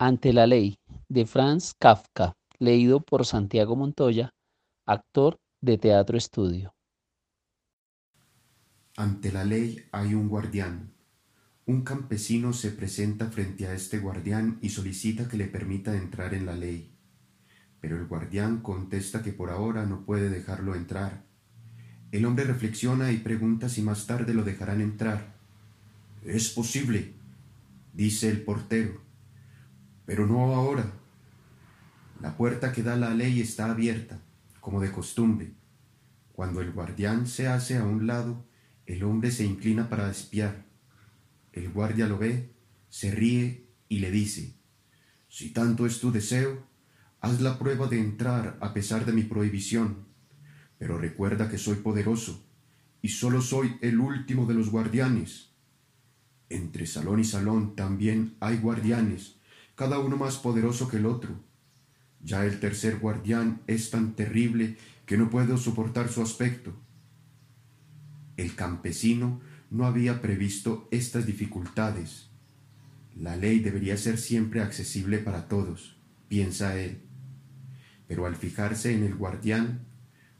Ante la ley de Franz Kafka, leído por Santiago Montoya, actor de Teatro Estudio. Ante la ley hay un guardián. Un campesino se presenta frente a este guardián y solicita que le permita entrar en la ley. Pero el guardián contesta que por ahora no puede dejarlo entrar. El hombre reflexiona y pregunta si más tarde lo dejarán entrar. Es posible, dice el portero, pero no ahora. La puerta que da la ley está abierta, como de costumbre. Cuando el guardián se hace a un lado, el hombre se inclina para espiar. El guardia lo ve, se ríe y le dice, Si tanto es tu deseo, haz la prueba de entrar a pesar de mi prohibición, pero recuerda que soy poderoso y solo soy el último de los guardianes. Entre salón y salón también hay guardianes, cada uno más poderoso que el otro. Ya el tercer guardián es tan terrible que no puedo soportar su aspecto. El campesino no había previsto estas dificultades. La ley debería ser siempre accesible para todos, piensa él. Pero al fijarse en el guardián,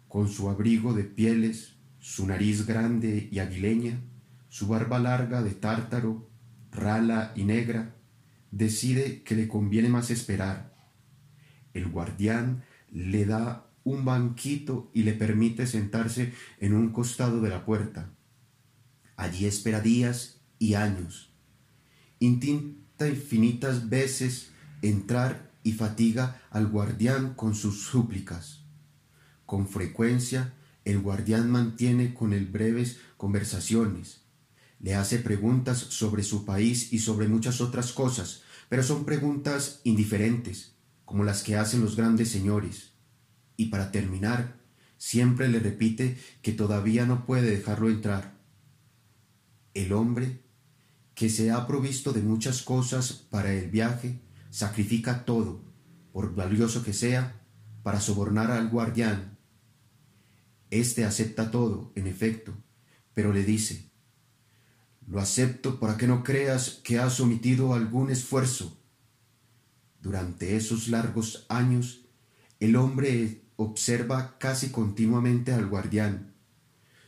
con su abrigo de pieles, su nariz grande y aguileña, su barba larga de tártaro, rala y negra, decide que le conviene más esperar. El guardián le da un banquito y le permite sentarse en un costado de la puerta. Allí espera días y años. Intenta infinitas veces entrar y fatiga al guardián con sus súplicas. Con frecuencia el guardián mantiene con él breves conversaciones. Le hace preguntas sobre su país y sobre muchas otras cosas, pero son preguntas indiferentes, como las que hacen los grandes señores y para terminar, siempre le repite que todavía no puede dejarlo entrar. El hombre, que se ha provisto de muchas cosas para el viaje, sacrifica todo, por valioso que sea, para sobornar al guardián. Este acepta todo, en efecto, pero le dice, lo acepto para que no creas que has omitido algún esfuerzo. Durante esos largos años, el hombre observa casi continuamente al guardián,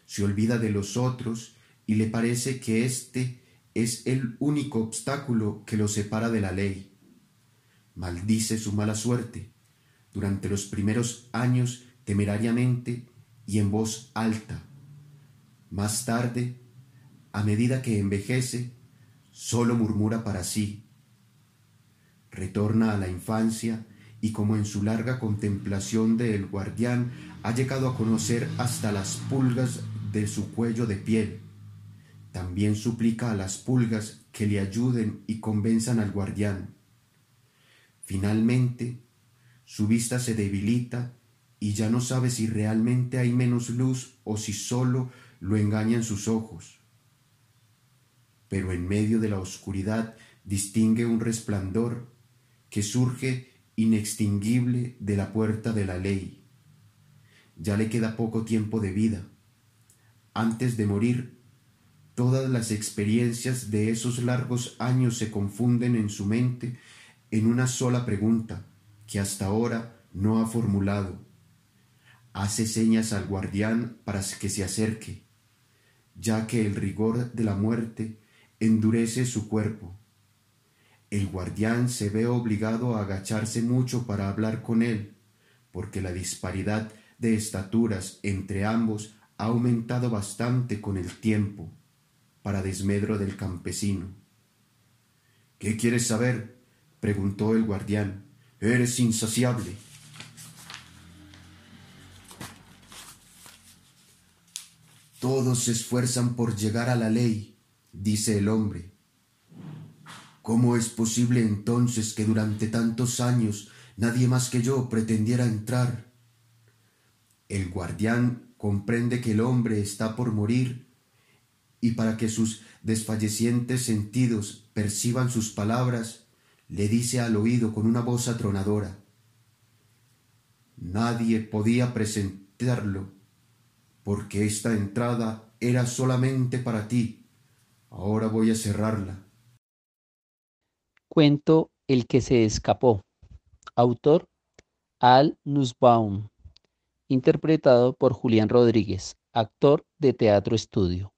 se olvida de los otros y le parece que éste es el único obstáculo que lo separa de la ley. Maldice su mala suerte durante los primeros años temerariamente y en voz alta. Más tarde, a medida que envejece, sólo murmura para sí. Retorna a la infancia y como en su larga contemplación del guardián ha llegado a conocer hasta las pulgas de su cuello de piel. También suplica a las pulgas que le ayuden y convenzan al guardián. Finalmente, su vista se debilita y ya no sabe si realmente hay menos luz o si sólo lo engañan sus ojos. Pero en medio de la oscuridad distingue un resplandor que surge inextinguible de la puerta de la ley. Ya le queda poco tiempo de vida. Antes de morir, todas las experiencias de esos largos años se confunden en su mente en una sola pregunta que hasta ahora no ha formulado. Hace señas al guardián para que se acerque, ya que el rigor de la muerte endurece su cuerpo el guardián se ve obligado a agacharse mucho para hablar con él, porque la disparidad de estaturas entre ambos ha aumentado bastante con el tiempo, para desmedro del campesino. ¿Qué quieres saber? preguntó el guardián. Eres insaciable. Todos se esfuerzan por llegar a la ley, dice el hombre, ¿Cómo es posible entonces que durante tantos años nadie más que yo pretendiera entrar? El guardián comprende que el hombre está por morir y para que sus desfallecientes sentidos perciban sus palabras, le dice al oído con una voz atronadora, Nadie podía presentarlo, porque esta entrada era solamente para ti. Ahora voy a cerrarla. Cuento El que se escapó. Autor Al Nussbaum. Interpretado por Julián Rodríguez, actor de Teatro Estudio.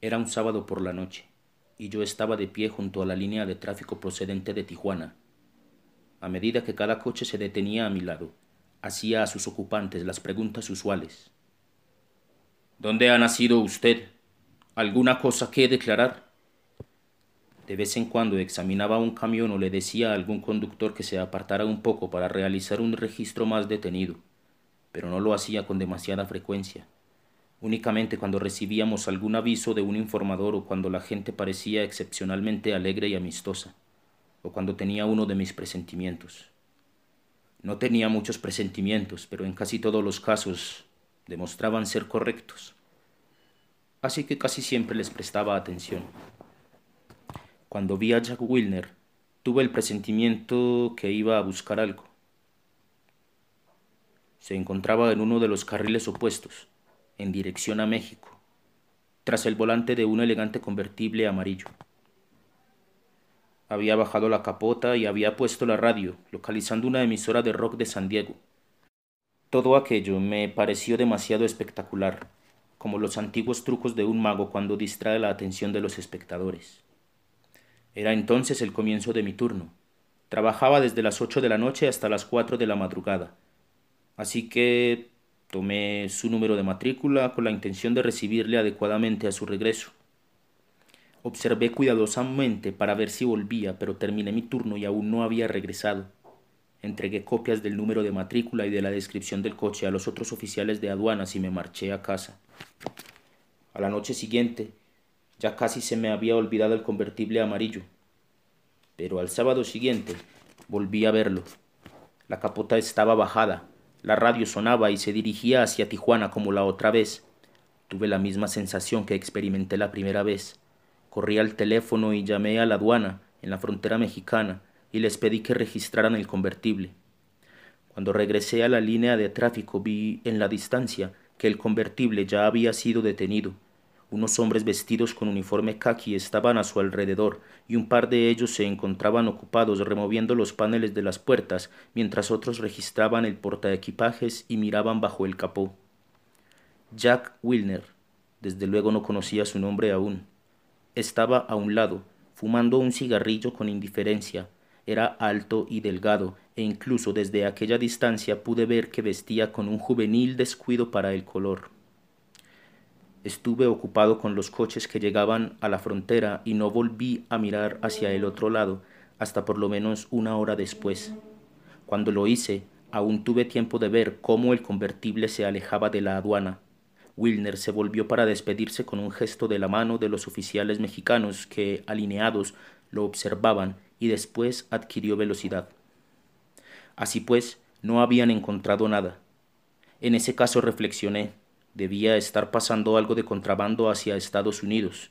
Era un sábado por la noche y yo estaba de pie junto a la línea de tráfico procedente de Tijuana. A medida que cada coche se detenía a mi lado, hacía a sus ocupantes las preguntas usuales. ¿Dónde ha nacido usted? ¿Alguna cosa que declarar? De vez en cuando examinaba un camión o le decía a algún conductor que se apartara un poco para realizar un registro más detenido, pero no lo hacía con demasiada frecuencia. Únicamente cuando recibíamos algún aviso de un informador o cuando la gente parecía excepcionalmente alegre y amistosa, o cuando tenía uno de mis presentimientos. No tenía muchos presentimientos, pero en casi todos los casos demostraban ser correctos. Así que casi siempre les prestaba atención. Cuando vi a Jack Wilner, tuve el presentimiento que iba a buscar algo. Se encontraba en uno de los carriles opuestos, en dirección a México, tras el volante de un elegante convertible amarillo. Había bajado la capota y había puesto la radio, localizando una emisora de rock de San Diego. Todo aquello me pareció demasiado espectacular, como los antiguos trucos de un mago cuando distrae la atención de los espectadores. Era entonces el comienzo de mi turno. Trabajaba desde las ocho de la noche hasta las cuatro de la madrugada. Así que tomé su número de matrícula con la intención de recibirle adecuadamente a su regreso. Observé cuidadosamente para ver si volvía, pero terminé mi turno y aún no había regresado. Entregué copias del número de matrícula y de la descripción del coche a los otros oficiales de aduanas y me marché a casa. A la noche siguiente ya casi se me había olvidado el convertible amarillo. Pero al sábado siguiente volví a verlo. La capota estaba bajada, la radio sonaba y se dirigía hacia Tijuana como la otra vez. Tuve la misma sensación que experimenté la primera vez. Corrí al teléfono y llamé a la aduana en la frontera mexicana y les pedí que registraran el convertible. Cuando regresé a la línea de tráfico vi en la distancia que el convertible ya había sido detenido unos hombres vestidos con uniforme khaki estaban a su alrededor y un par de ellos se encontraban ocupados removiendo los paneles de las puertas mientras otros registraban el portaequipajes y miraban bajo el capó. Jack Wilner, desde luego no conocía su nombre aún, estaba a un lado, fumando un cigarrillo con indiferencia. Era alto y delgado, e incluso desde aquella distancia pude ver que vestía con un juvenil descuido para el color. Estuve ocupado con los coches que llegaban a la frontera y no volví a mirar hacia el otro lado hasta por lo menos una hora después. Cuando lo hice, aún tuve tiempo de ver cómo el convertible se alejaba de la aduana. Wilner se volvió para despedirse con un gesto de la mano de los oficiales mexicanos que, alineados, lo observaban y después adquirió velocidad. Así pues, no habían encontrado nada. En ese caso reflexioné, Debía estar pasando algo de contrabando hacia Estados Unidos.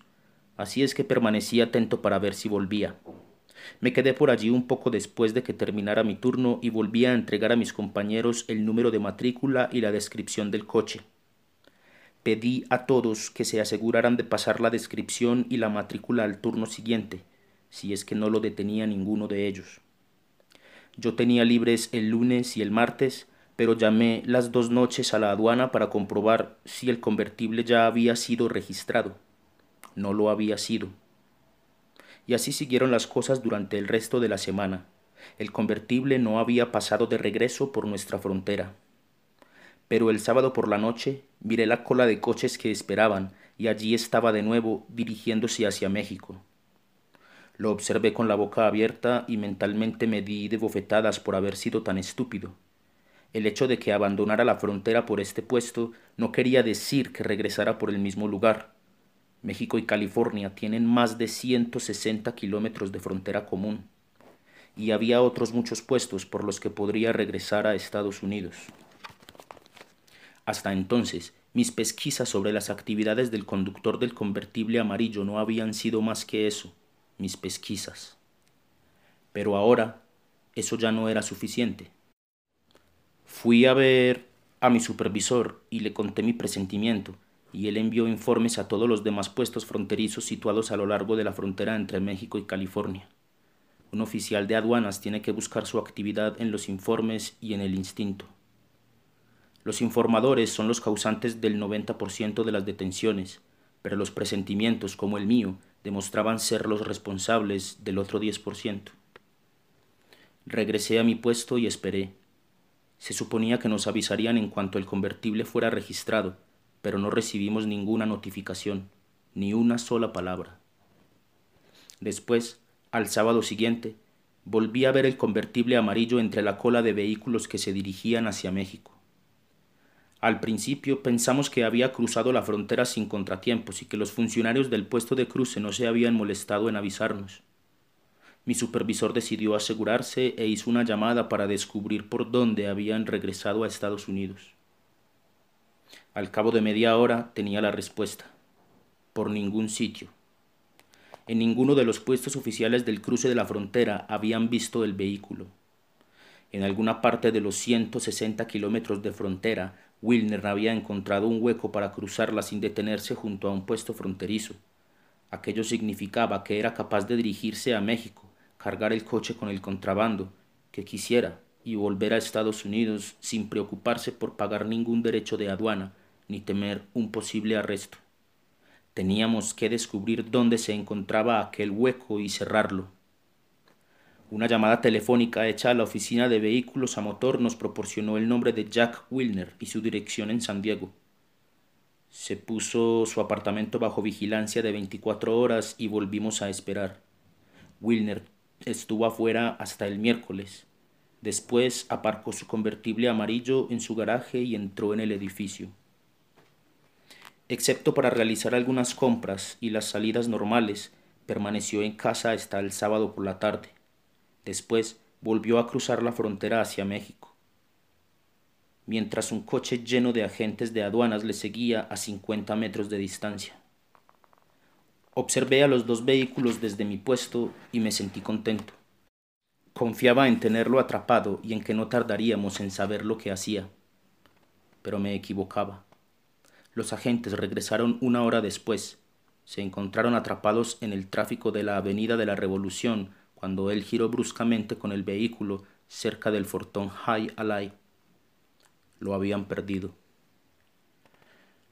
Así es que permanecí atento para ver si volvía. Me quedé por allí un poco después de que terminara mi turno y volví a entregar a mis compañeros el número de matrícula y la descripción del coche. Pedí a todos que se aseguraran de pasar la descripción y la matrícula al turno siguiente, si es que no lo detenía ninguno de ellos. Yo tenía libres el lunes y el martes pero llamé las dos noches a la aduana para comprobar si el convertible ya había sido registrado. No lo había sido. Y así siguieron las cosas durante el resto de la semana. El convertible no había pasado de regreso por nuestra frontera. Pero el sábado por la noche miré la cola de coches que esperaban y allí estaba de nuevo dirigiéndose hacia México. Lo observé con la boca abierta y mentalmente me di de bofetadas por haber sido tan estúpido. El hecho de que abandonara la frontera por este puesto no quería decir que regresara por el mismo lugar. México y California tienen más de 160 kilómetros de frontera común, y había otros muchos puestos por los que podría regresar a Estados Unidos. Hasta entonces, mis pesquisas sobre las actividades del conductor del convertible amarillo no habían sido más que eso, mis pesquisas. Pero ahora, eso ya no era suficiente. Fui a ver a mi supervisor y le conté mi presentimiento, y él envió informes a todos los demás puestos fronterizos situados a lo largo de la frontera entre México y California. Un oficial de aduanas tiene que buscar su actividad en los informes y en el instinto. Los informadores son los causantes del 90% de las detenciones, pero los presentimientos, como el mío, demostraban ser los responsables del otro 10%. Regresé a mi puesto y esperé. Se suponía que nos avisarían en cuanto el convertible fuera registrado, pero no recibimos ninguna notificación, ni una sola palabra. Después, al sábado siguiente, volví a ver el convertible amarillo entre la cola de vehículos que se dirigían hacia México. Al principio pensamos que había cruzado la frontera sin contratiempos y que los funcionarios del puesto de cruce no se habían molestado en avisarnos. Mi supervisor decidió asegurarse e hizo una llamada para descubrir por dónde habían regresado a Estados Unidos. Al cabo de media hora tenía la respuesta. Por ningún sitio. En ninguno de los puestos oficiales del cruce de la frontera habían visto el vehículo. En alguna parte de los 160 kilómetros de frontera, Wilner había encontrado un hueco para cruzarla sin detenerse junto a un puesto fronterizo. Aquello significaba que era capaz de dirigirse a México, cargar el coche con el contrabando que quisiera y volver a Estados Unidos sin preocuparse por pagar ningún derecho de aduana ni temer un posible arresto. Teníamos que descubrir dónde se encontraba aquel hueco y cerrarlo. Una llamada telefónica hecha a la oficina de vehículos a motor nos proporcionó el nombre de Jack Wilner y su dirección en San Diego. Se puso su apartamento bajo vigilancia de 24 horas y volvimos a esperar. Wilner Estuvo afuera hasta el miércoles. Después aparcó su convertible amarillo en su garaje y entró en el edificio. Excepto para realizar algunas compras y las salidas normales, permaneció en casa hasta el sábado por la tarde. Después volvió a cruzar la frontera hacia México. Mientras un coche lleno de agentes de aduanas le seguía a 50 metros de distancia. Observé a los dos vehículos desde mi puesto y me sentí contento. Confiaba en tenerlo atrapado y en que no tardaríamos en saber lo que hacía. Pero me equivocaba. Los agentes regresaron una hora después. Se encontraron atrapados en el tráfico de la Avenida de la Revolución cuando él giró bruscamente con el vehículo cerca del fortón High Alay. Lo habían perdido.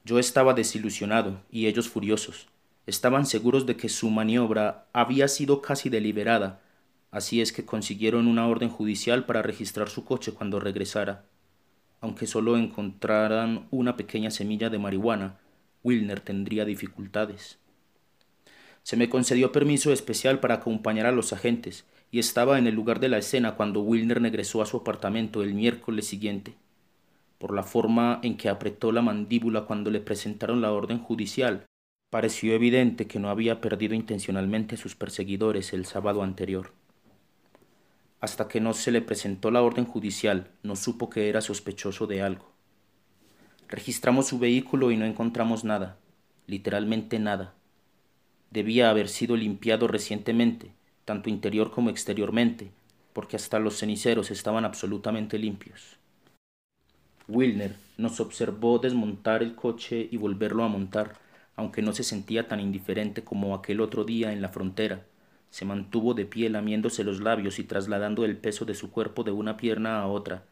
Yo estaba desilusionado y ellos furiosos. Estaban seguros de que su maniobra había sido casi deliberada, así es que consiguieron una orden judicial para registrar su coche cuando regresara. Aunque solo encontraran una pequeña semilla de marihuana, Wilner tendría dificultades. Se me concedió permiso especial para acompañar a los agentes, y estaba en el lugar de la escena cuando Wilner regresó a su apartamento el miércoles siguiente. Por la forma en que apretó la mandíbula cuando le presentaron la orden judicial, Pareció evidente que no había perdido intencionalmente a sus perseguidores el sábado anterior. Hasta que no se le presentó la orden judicial, no supo que era sospechoso de algo. Registramos su vehículo y no encontramos nada, literalmente nada. Debía haber sido limpiado recientemente, tanto interior como exteriormente, porque hasta los ceniceros estaban absolutamente limpios. Wilner nos observó desmontar el coche y volverlo a montar aunque no se sentía tan indiferente como aquel otro día en la frontera. Se mantuvo de pie lamiéndose los labios y trasladando el peso de su cuerpo de una pierna a otra.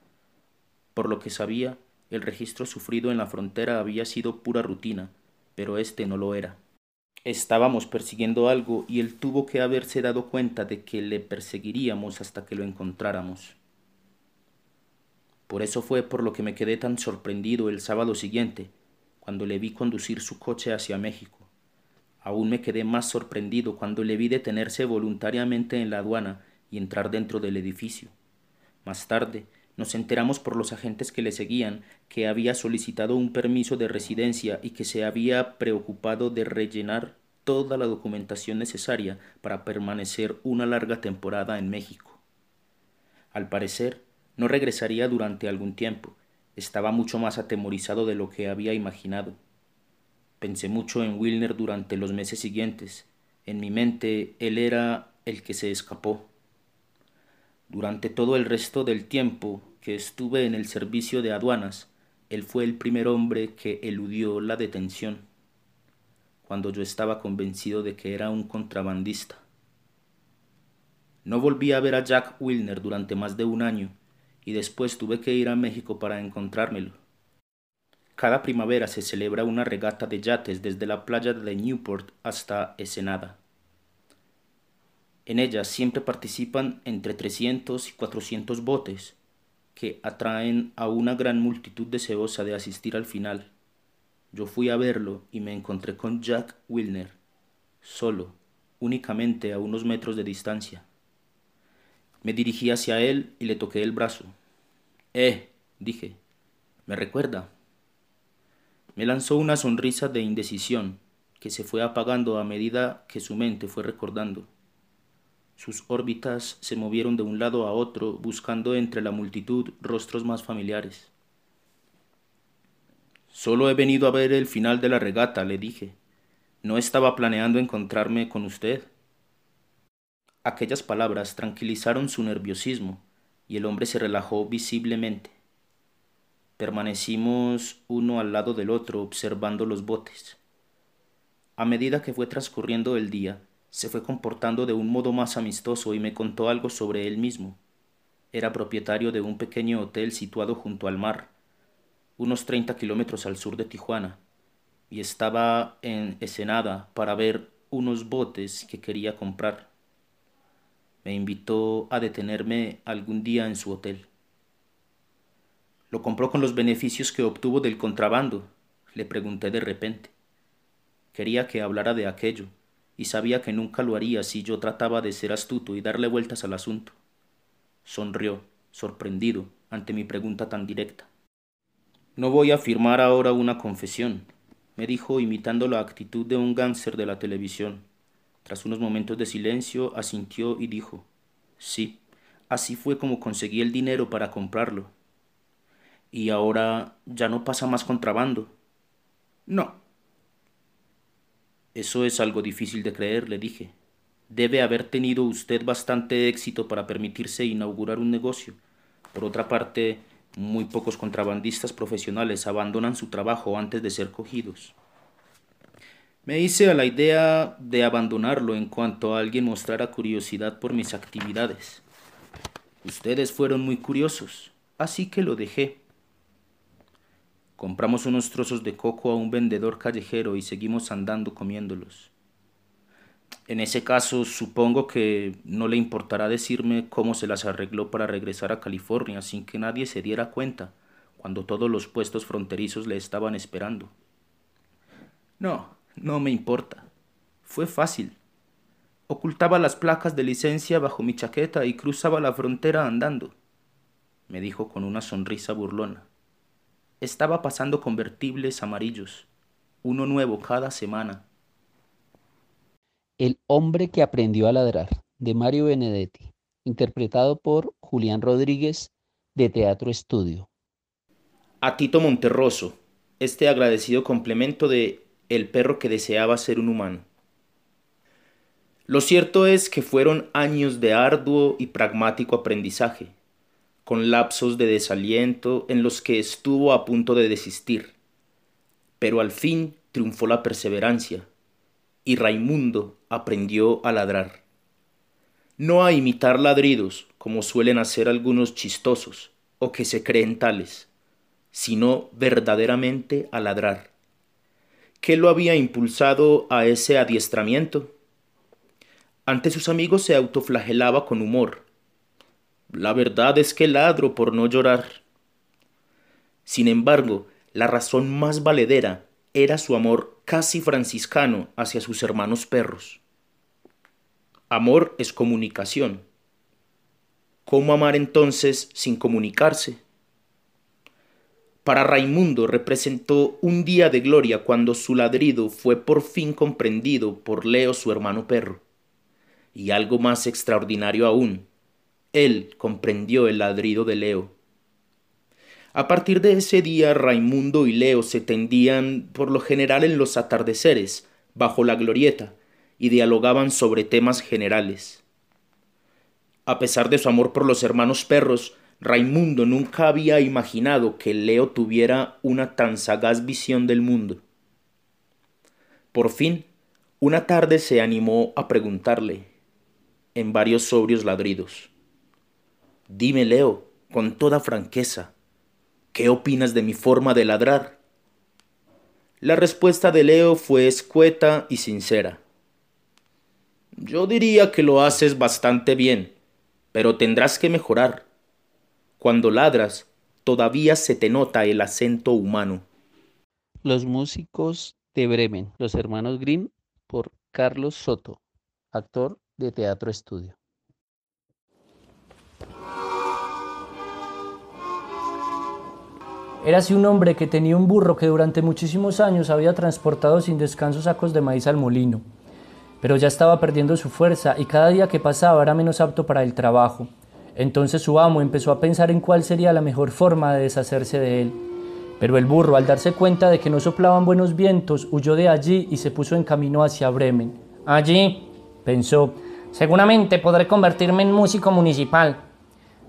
Por lo que sabía, el registro sufrido en la frontera había sido pura rutina, pero este no lo era. Estábamos persiguiendo algo y él tuvo que haberse dado cuenta de que le perseguiríamos hasta que lo encontráramos. Por eso fue por lo que me quedé tan sorprendido el sábado siguiente, cuando le vi conducir su coche hacia México. Aún me quedé más sorprendido cuando le vi detenerse voluntariamente en la aduana y entrar dentro del edificio. Más tarde, nos enteramos por los agentes que le seguían que había solicitado un permiso de residencia y que se había preocupado de rellenar toda la documentación necesaria para permanecer una larga temporada en México. Al parecer, no regresaría durante algún tiempo, estaba mucho más atemorizado de lo que había imaginado. Pensé mucho en Wilner durante los meses siguientes. En mi mente él era el que se escapó. Durante todo el resto del tiempo que estuve en el servicio de aduanas, él fue el primer hombre que eludió la detención, cuando yo estaba convencido de que era un contrabandista. No volví a ver a Jack Wilner durante más de un año, y después tuve que ir a México para encontrármelo. Cada primavera se celebra una regata de yates desde la playa de Newport hasta Ensenada. En ella siempre participan entre 300 y 400 botes, que atraen a una gran multitud deseosa de asistir al final. Yo fui a verlo y me encontré con Jack Wilner, solo, únicamente a unos metros de distancia. Me dirigí hacia él y le toqué el brazo. Eh, dije, ¿me recuerda? Me lanzó una sonrisa de indecisión que se fue apagando a medida que su mente fue recordando. Sus órbitas se movieron de un lado a otro buscando entre la multitud rostros más familiares. Solo he venido a ver el final de la regata, le dije. No estaba planeando encontrarme con usted. Aquellas palabras tranquilizaron su nerviosismo y el hombre se relajó visiblemente. Permanecimos uno al lado del otro observando los botes. A medida que fue transcurriendo el día, se fue comportando de un modo más amistoso y me contó algo sobre él mismo. Era propietario de un pequeño hotel situado junto al mar, unos treinta kilómetros al sur de Tijuana, y estaba en Ensenada para ver unos botes que quería comprar. Me invitó a detenerme algún día en su hotel. ¿Lo compró con los beneficios que obtuvo del contrabando? Le pregunté de repente. Quería que hablara de aquello, y sabía que nunca lo haría si yo trataba de ser astuto y darle vueltas al asunto. Sonrió, sorprendido, ante mi pregunta tan directa. No voy a firmar ahora una confesión, me dijo imitando la actitud de un gánster de la televisión. Tras unos momentos de silencio, asintió y dijo Sí, así fue como conseguí el dinero para comprarlo. ¿Y ahora ya no pasa más contrabando? No. Eso es algo difícil de creer, le dije. Debe haber tenido usted bastante éxito para permitirse inaugurar un negocio. Por otra parte, muy pocos contrabandistas profesionales abandonan su trabajo antes de ser cogidos. Me hice a la idea de abandonarlo en cuanto alguien mostrara curiosidad por mis actividades. Ustedes fueron muy curiosos, así que lo dejé. Compramos unos trozos de coco a un vendedor callejero y seguimos andando comiéndolos. En ese caso, supongo que no le importará decirme cómo se las arregló para regresar a California sin que nadie se diera cuenta, cuando todos los puestos fronterizos le estaban esperando. No, no me importa. Fue fácil. Ocultaba las placas de licencia bajo mi chaqueta y cruzaba la frontera andando, me dijo con una sonrisa burlona. Estaba pasando convertibles amarillos, uno nuevo cada semana el hombre que aprendió a ladrar, de Mario Benedetti, interpretado por Julián Rodríguez, de Teatro Estudio. A Tito Monterroso, este agradecido complemento de El perro que deseaba ser un humano. Lo cierto es que fueron años de arduo y pragmático aprendizaje, con lapsos de desaliento en los que estuvo a punto de desistir. Pero al fin triunfó la perseverancia, y Raimundo aprendió a ladrar. No a imitar ladridos, como suelen hacer algunos chistosos, o que se creen tales, sino verdaderamente a ladrar. ¿Qué lo había impulsado a ese adiestramiento? Ante sus amigos se autoflagelaba con humor. La verdad es que ladro por no llorar. Sin embargo, la razón más valedera era su amor casi franciscano hacia sus hermanos perros. Amor es comunicación. ¿Cómo amar entonces sin comunicarse? Para Raimundo representó un día de gloria cuando su ladrido fue por fin comprendido por Leo su hermano perro. Y algo más extraordinario aún, él comprendió el ladrido de Leo. A partir de ese día Raimundo y Leo se tendían por lo general en los atardeceres, bajo la glorieta, y dialogaban sobre temas generales. A pesar de su amor por los hermanos perros, Raimundo nunca había imaginado que Leo tuviera una tan sagaz visión del mundo. Por fin, una tarde se animó a preguntarle en varios sobrios ladridos. Dime, Leo, con toda franqueza, ¿qué opinas de mi forma de ladrar? La respuesta de Leo fue escueta y sincera. Yo diría que lo haces bastante bien, pero tendrás que mejorar. Cuando ladras, todavía se te nota el acento humano. Los músicos de Bremen, los hermanos Grimm, por Carlos Soto, actor de Teatro Estudio. Érase un hombre que tenía un burro que durante muchísimos años había transportado sin descanso sacos de maíz al molino, pero ya estaba perdiendo su fuerza y cada día que pasaba era menos apto para el trabajo. Entonces su amo empezó a pensar en cuál sería la mejor forma de deshacerse de él. Pero el burro, al darse cuenta de que no soplaban buenos vientos, huyó de allí y se puso en camino hacia Bremen. Allí, pensó, seguramente podré convertirme en músico municipal.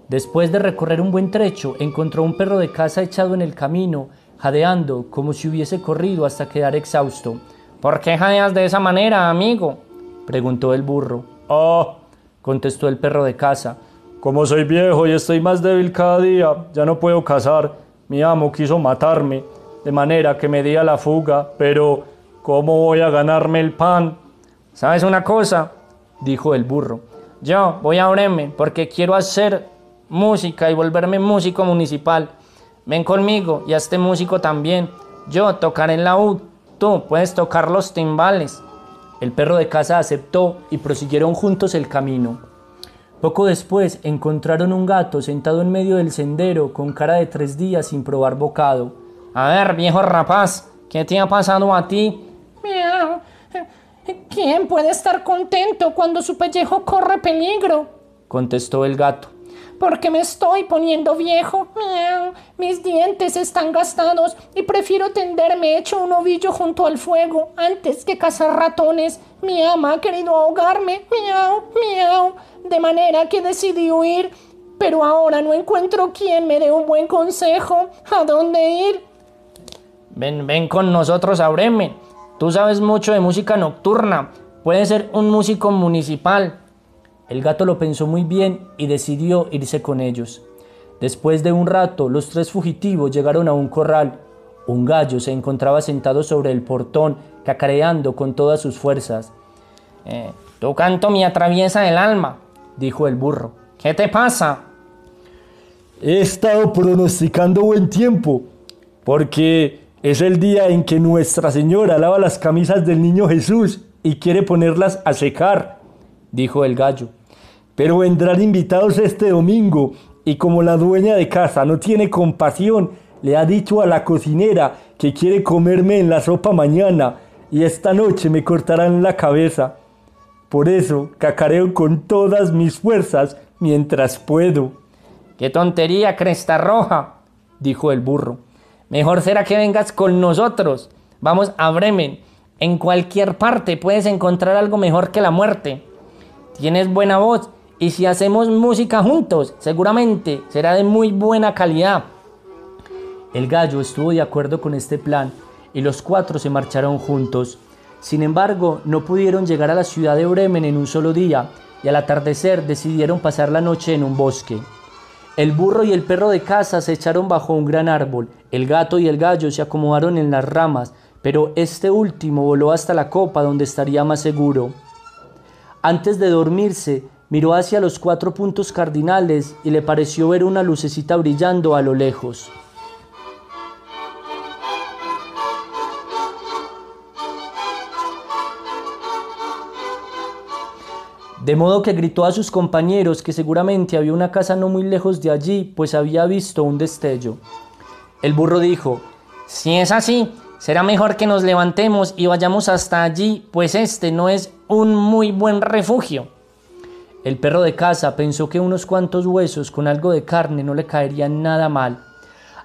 Después de recorrer un buen trecho, encontró un perro de casa echado en el camino, jadeando como si hubiese corrido hasta quedar exhausto. ¿Por qué jadeas de esa manera, amigo? preguntó el burro. Oh, contestó el perro de casa. Como soy viejo y estoy más débil cada día, ya no puedo cazar. Mi amo quiso matarme, de manera que me di a la fuga, pero ¿cómo voy a ganarme el pan? ¿Sabes una cosa? dijo el burro. Yo voy a Bremen porque quiero hacer música y volverme músico municipal. Ven conmigo y hazte músico también. Yo tocaré el laúd, tú puedes tocar los timbales. El perro de casa aceptó y prosiguieron juntos el camino. Poco después encontraron un gato sentado en medio del sendero con cara de tres días sin probar bocado. A ver, viejo rapaz, ¿qué te ha pasado a ti? Miau. ¿Quién puede estar contento cuando su pellejo corre peligro? contestó el gato porque me estoy poniendo viejo. Miau. Mis dientes están gastados y prefiero tenderme hecho un ovillo junto al fuego antes que cazar ratones. Mi ama ha querido ahogarme. Miau, miau. De manera que decidí huir. Pero ahora no encuentro quien me dé un buen consejo. ¿A dónde ir? Ven, ven con nosotros a Bremen. Tú sabes mucho de música nocturna. Puedes ser un músico municipal. El gato lo pensó muy bien y decidió irse con ellos. Después de un rato, los tres fugitivos llegaron a un corral. Un gallo se encontraba sentado sobre el portón, cacareando con todas sus fuerzas. Eh, tu canto me atraviesa el alma, dijo el burro. ¿Qué te pasa? He estado pronosticando buen tiempo, porque es el día en que Nuestra Señora lava las camisas del niño Jesús y quiere ponerlas a secar, dijo el gallo. Pero vendrán invitados este domingo y como la dueña de casa no tiene compasión, le ha dicho a la cocinera que quiere comerme en la sopa mañana y esta noche me cortarán la cabeza. Por eso cacareo con todas mis fuerzas mientras puedo. ¡Qué tontería, Cresta Roja! dijo el burro. Mejor será que vengas con nosotros. Vamos a Bremen. En cualquier parte puedes encontrar algo mejor que la muerte. Tienes buena voz y si hacemos música juntos, seguramente será de muy buena calidad. El gallo estuvo de acuerdo con este plan y los cuatro se marcharon juntos. Sin embargo, no pudieron llegar a la ciudad de Bremen en un solo día y al atardecer decidieron pasar la noche en un bosque. El burro y el perro de casa se echaron bajo un gran árbol, el gato y el gallo se acomodaron en las ramas, pero este último voló hasta la copa donde estaría más seguro. Antes de dormirse, Miró hacia los cuatro puntos cardinales y le pareció ver una lucecita brillando a lo lejos. De modo que gritó a sus compañeros que seguramente había una casa no muy lejos de allí, pues había visto un destello. El burro dijo, si es así, será mejor que nos levantemos y vayamos hasta allí, pues este no es un muy buen refugio. El perro de casa pensó que unos cuantos huesos con algo de carne no le caerían nada mal,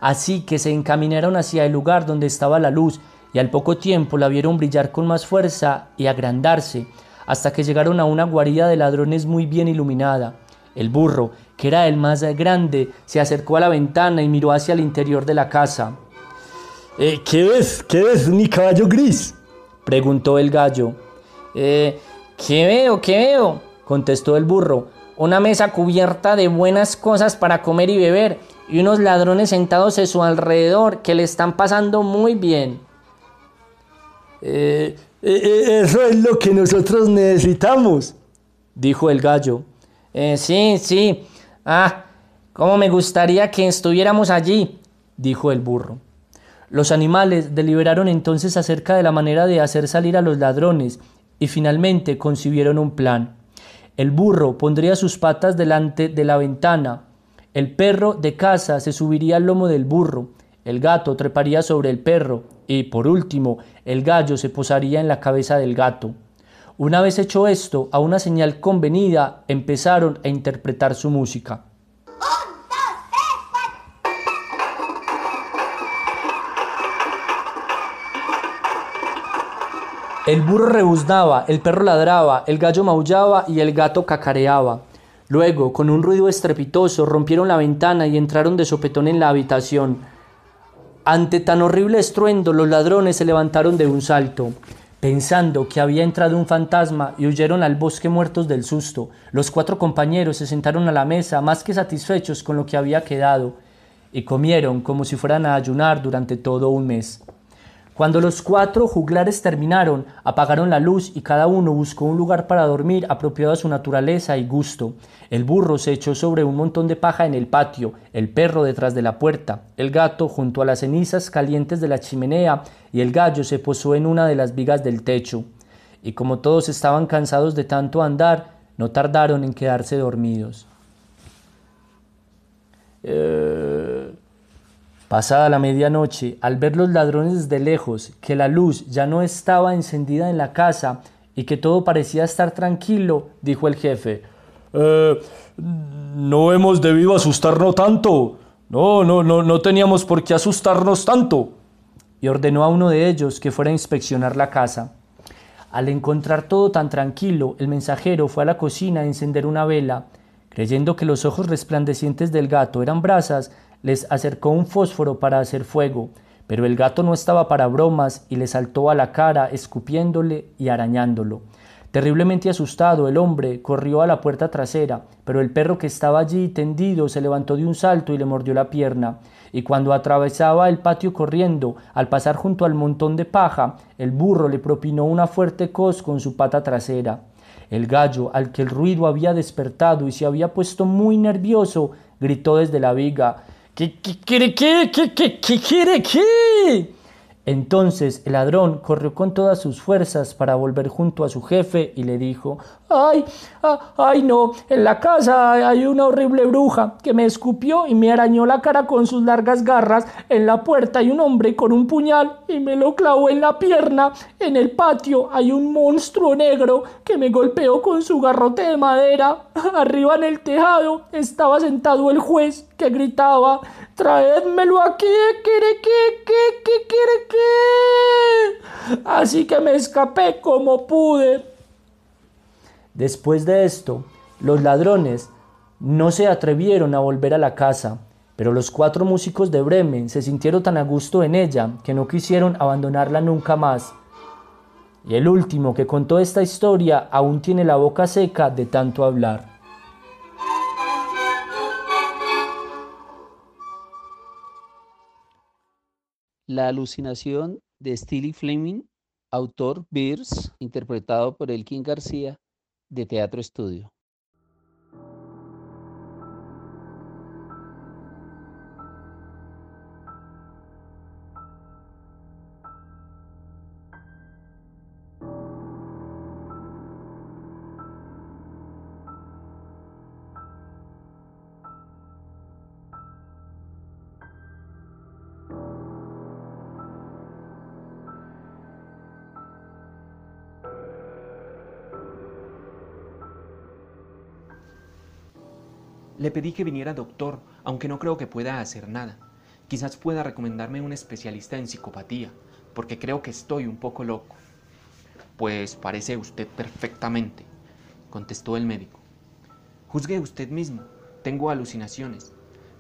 así que se encaminaron hacia el lugar donde estaba la luz y al poco tiempo la vieron brillar con más fuerza y agrandarse, hasta que llegaron a una guarida de ladrones muy bien iluminada. El burro, que era el más grande, se acercó a la ventana y miró hacia el interior de la casa. Eh, ¿Qué ves? ¿Qué ves, mi caballo gris? preguntó el gallo. Eh, ¿Qué veo? ¿Qué veo? Contestó el burro. Una mesa cubierta de buenas cosas para comer y beber, y unos ladrones sentados a su alrededor que le están pasando muy bien. Eh, eh, eh, eso es lo que nosotros necesitamos, dijo el gallo. sí, sí. Ah, cómo me gustaría que estuviéramos allí, dijo el burro. Los animales deliberaron entonces acerca de la manera de hacer salir a los ladrones y finalmente concibieron un plan. El burro pondría sus patas delante de la ventana, el perro de casa se subiría al lomo del burro, el gato treparía sobre el perro y, por último, el gallo se posaría en la cabeza del gato. Una vez hecho esto, a una señal convenida, empezaron a interpretar su música. El burro rebuznaba, el perro ladraba, el gallo maullaba y el gato cacareaba. Luego, con un ruido estrepitoso, rompieron la ventana y entraron de sopetón en la habitación. Ante tan horrible estruendo, los ladrones se levantaron de un salto, pensando que había entrado un fantasma y huyeron al bosque muertos del susto. Los cuatro compañeros se sentaron a la mesa más que satisfechos con lo que había quedado y comieron como si fueran a ayunar durante todo un mes. Cuando los cuatro juglares terminaron, apagaron la luz y cada uno buscó un lugar para dormir apropiado a su naturaleza y gusto. El burro se echó sobre un montón de paja en el patio, el perro detrás de la puerta, el gato junto a las cenizas calientes de la chimenea y el gallo se posó en una de las vigas del techo. Y como todos estaban cansados de tanto andar, no tardaron en quedarse dormidos. Eh, Pasada la medianoche, al ver los ladrones de lejos, que la luz ya no estaba encendida en la casa y que todo parecía estar tranquilo, dijo el jefe. Eh, no hemos debido asustarnos tanto. No, no, no, no teníamos por qué asustarnos tanto. Y ordenó a uno de ellos que fuera a inspeccionar la casa. Al encontrar todo tan tranquilo, el mensajero fue a la cocina a encender una vela. Creyendo que los ojos resplandecientes del gato eran brasas, les acercó un fósforo para hacer fuego, pero el gato no estaba para bromas y le saltó a la cara escupiéndole y arañándolo. Terriblemente asustado, el hombre corrió a la puerta trasera, pero el perro que estaba allí tendido se levantó de un salto y le mordió la pierna, y cuando atravesaba el patio corriendo, al pasar junto al montón de paja, el burro le propinó una fuerte cos con su pata trasera. El gallo, al que el ruido había despertado y se había puesto muy nervioso, gritó desde la viga ¿Qué, qué quiere qué? ¿Qué, qué, qué quiere qué? Entonces el ladrón corrió con todas sus fuerzas para volver junto a su jefe y le dijo, ¡Ay! Ah, ¡Ay no! En la casa hay una horrible bruja que me escupió y me arañó la cara con sus largas garras. En la puerta hay un hombre con un puñal y me lo clavó en la pierna. En el patio hay un monstruo negro que me golpeó con su garrote de madera. Arriba en el tejado estaba sentado el juez que gritaba traédmelo aquí, que, que, que, quiere Así que me escapé como pude. Después de esto, los ladrones no se atrevieron a volver a la casa, pero los cuatro músicos de Bremen se sintieron tan a gusto en ella que no quisieron abandonarla nunca más. Y el último que contó esta historia aún tiene la boca seca de tanto hablar. La alucinación de Stilly Fleming, autor Beers, interpretado por Elkin García, de Teatro Estudio. Le pedí que viniera doctor, aunque no creo que pueda hacer nada. Quizás pueda recomendarme un especialista en psicopatía, porque creo que estoy un poco loco. Pues parece usted perfectamente, contestó el médico. Juzgue usted mismo, tengo alucinaciones.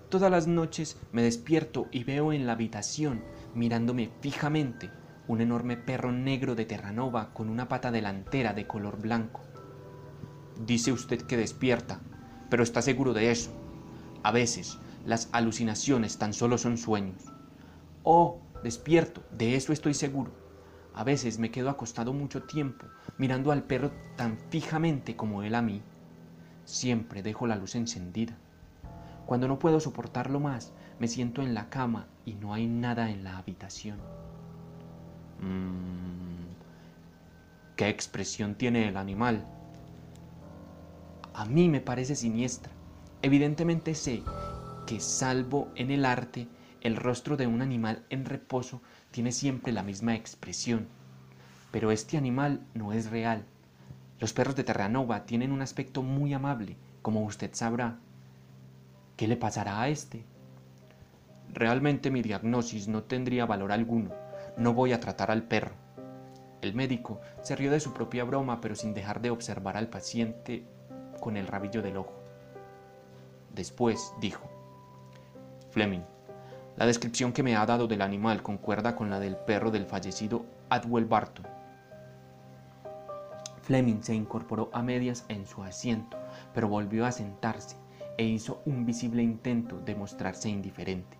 Todas las noches me despierto y veo en la habitación, mirándome fijamente, un enorme perro negro de Terranova con una pata delantera de color blanco. Dice usted que despierta, pero está seguro de eso. A veces las alucinaciones tan solo son sueños. Oh, despierto, de eso estoy seguro. A veces me quedo acostado mucho tiempo mirando al perro tan fijamente como él a mí. Siempre dejo la luz encendida. Cuando no puedo soportarlo más, me siento en la cama y no hay nada en la habitación. Mm, ¿Qué expresión tiene el animal? A mí me parece siniestra. Evidentemente sé que salvo en el arte, el rostro de un animal en reposo tiene siempre la misma expresión. Pero este animal no es real. Los perros de Terranova tienen un aspecto muy amable, como usted sabrá. ¿Qué le pasará a este? Realmente mi diagnosis no tendría valor alguno. No voy a tratar al perro. El médico se rió de su propia broma, pero sin dejar de observar al paciente con el rabillo del ojo. Después dijo, Fleming, la descripción que me ha dado del animal concuerda con la del perro del fallecido Adwell Barton. Fleming se incorporó a medias en su asiento, pero volvió a sentarse e hizo un visible intento de mostrarse indiferente.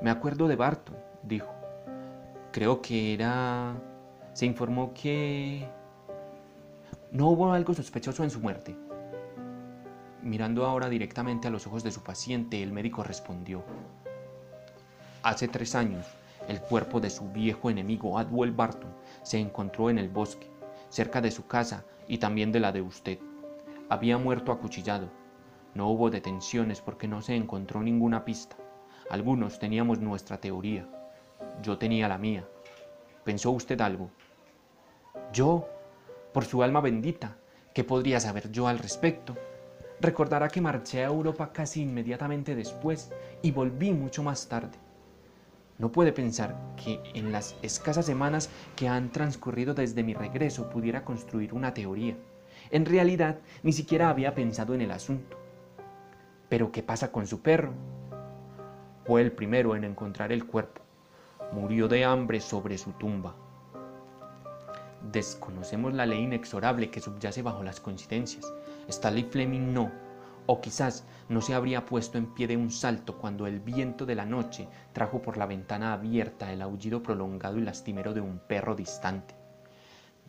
Me acuerdo de Barton, dijo. Creo que era... Se informó que... ¿No hubo algo sospechoso en su muerte? Mirando ahora directamente a los ojos de su paciente, el médico respondió. Hace tres años, el cuerpo de su viejo enemigo Adwell Barton se encontró en el bosque, cerca de su casa y también de la de usted. Había muerto acuchillado. No hubo detenciones porque no se encontró ninguna pista. Algunos teníamos nuestra teoría. Yo tenía la mía. ¿Pensó usted algo? Yo, por su alma bendita, ¿qué podría saber yo al respecto? Recordará que marché a Europa casi inmediatamente después y volví mucho más tarde. No puede pensar que en las escasas semanas que han transcurrido desde mi regreso pudiera construir una teoría. En realidad, ni siquiera había pensado en el asunto. Pero ¿qué pasa con su perro? Fue el primero en encontrar el cuerpo. Murió de hambre sobre su tumba. Desconocemos la ley inexorable que subyace bajo las coincidencias. Stanley Fleming no, o quizás no se habría puesto en pie de un salto cuando el viento de la noche trajo por la ventana abierta el aullido prolongado y lastimero de un perro distante.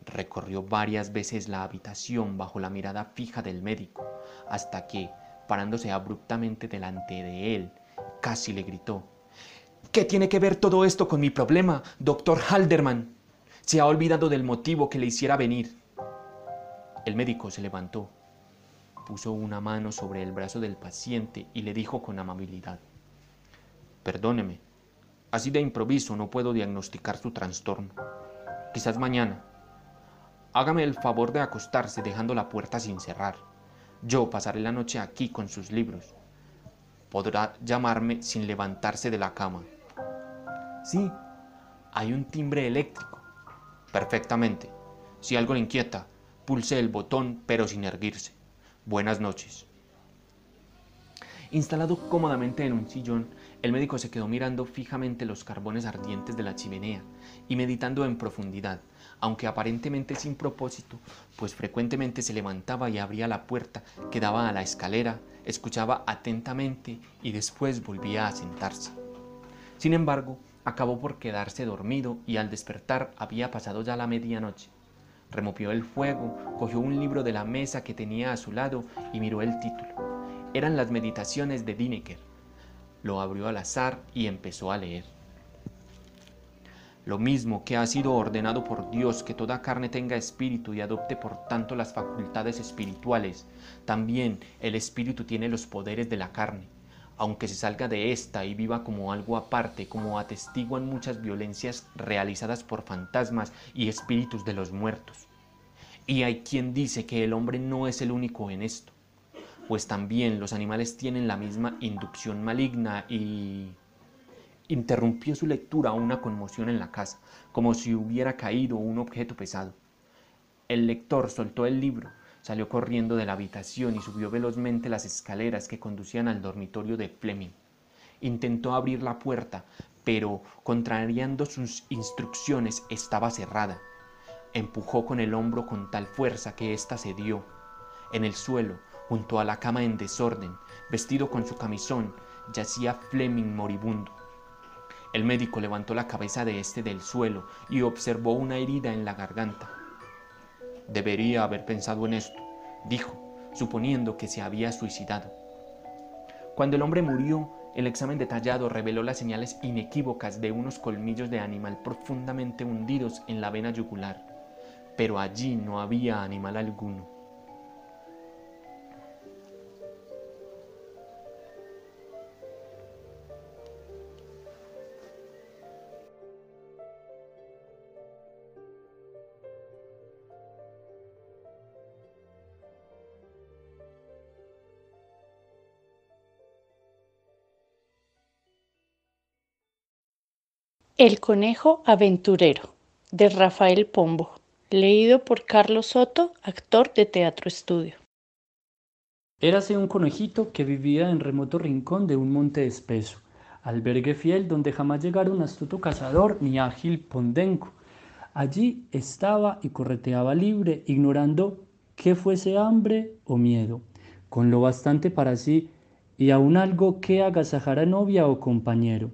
Recorrió varias veces la habitación bajo la mirada fija del médico, hasta que, parándose abruptamente delante de él, casi le gritó. ¿Qué tiene que ver todo esto con mi problema, doctor Halderman? Se ha olvidado del motivo que le hiciera venir. El médico se levantó, puso una mano sobre el brazo del paciente y le dijo con amabilidad, Perdóneme, así de improviso no puedo diagnosticar su trastorno. Quizás mañana. Hágame el favor de acostarse dejando la puerta sin cerrar. Yo pasaré la noche aquí con sus libros podrá llamarme sin levantarse de la cama. Sí, hay un timbre eléctrico. Perfectamente. Si algo le inquieta, pulse el botón pero sin erguirse. Buenas noches. Instalado cómodamente en un sillón, el médico se quedó mirando fijamente los carbones ardientes de la chimenea y meditando en profundidad, aunque aparentemente sin propósito, pues frecuentemente se levantaba y abría la puerta que daba a la escalera escuchaba atentamente y después volvía a sentarse. Sin embargo, acabó por quedarse dormido y al despertar había pasado ya la medianoche. Removió el fuego, cogió un libro de la mesa que tenía a su lado y miró el título. Eran las meditaciones de Dineker. Lo abrió al azar y empezó a leer. Lo mismo que ha sido ordenado por Dios que toda carne tenga espíritu y adopte por tanto las facultades espirituales, también el espíritu tiene los poderes de la carne, aunque se salga de ésta y viva como algo aparte, como atestiguan muchas violencias realizadas por fantasmas y espíritus de los muertos. Y hay quien dice que el hombre no es el único en esto, pues también los animales tienen la misma inducción maligna y Interrumpió su lectura una conmoción en la casa, como si hubiera caído un objeto pesado. El lector soltó el libro, salió corriendo de la habitación y subió velozmente las escaleras que conducían al dormitorio de Fleming. Intentó abrir la puerta, pero, contrariando sus instrucciones, estaba cerrada. empujó con el hombro con tal fuerza que ésta se dio. En el suelo, junto a la cama en desorden, vestido con su camisón, yacía Fleming moribundo. El médico levantó la cabeza de este del suelo y observó una herida en la garganta. Debería haber pensado en esto, dijo, suponiendo que se había suicidado. Cuando el hombre murió, el examen detallado reveló las señales inequívocas de unos colmillos de animal profundamente hundidos en la vena yugular, pero allí no había animal alguno. El conejo aventurero de Rafael Pombo, leído por Carlos Soto, actor de Teatro Estudio. Érase un conejito que vivía en remoto rincón de un monte espeso, albergue fiel donde jamás llegaron astuto cazador ni ágil pondenco. Allí estaba y correteaba libre, ignorando que fuese hambre o miedo, con lo bastante para sí y aún algo que agasajara novia o compañero.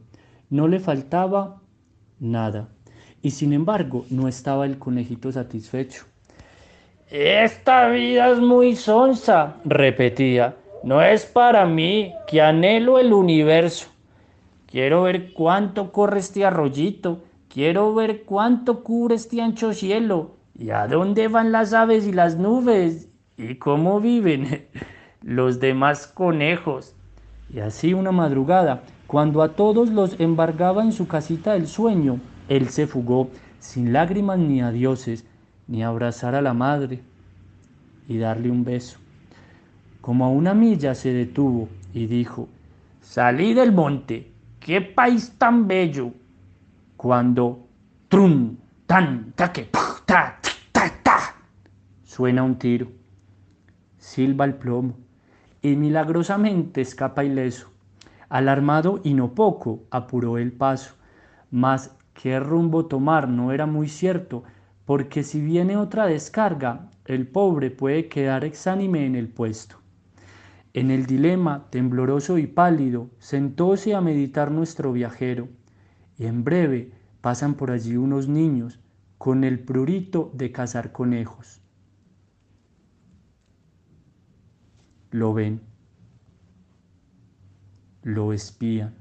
No le faltaba nada. Y sin embargo, no estaba el conejito satisfecho. Esta vida es muy sonsa, repetía. No es para mí, que anhelo el universo. Quiero ver cuánto corre este arroyito. Quiero ver cuánto cubre este ancho cielo. ¿Y a dónde van las aves y las nubes? ¿Y cómo viven los demás conejos? Y así una madrugada, cuando a todos los embargaba en su casita el sueño, él se fugó sin lágrimas ni adioses, ni abrazar a la madre y darle un beso. Como a una milla se detuvo y dijo, Salí del monte, qué país tan bello. Cuando, trun, tan, taque, ta, ta, ta, suena un tiro, silba el plomo y milagrosamente escapa ileso. Alarmado y no poco, apuró el paso, mas qué rumbo tomar no era muy cierto, porque si viene otra descarga, el pobre puede quedar exánime en el puesto. En el dilema, tembloroso y pálido, sentóse a meditar nuestro viajero, y en breve pasan por allí unos niños con el prurito de cazar conejos. Lo ven lo espían.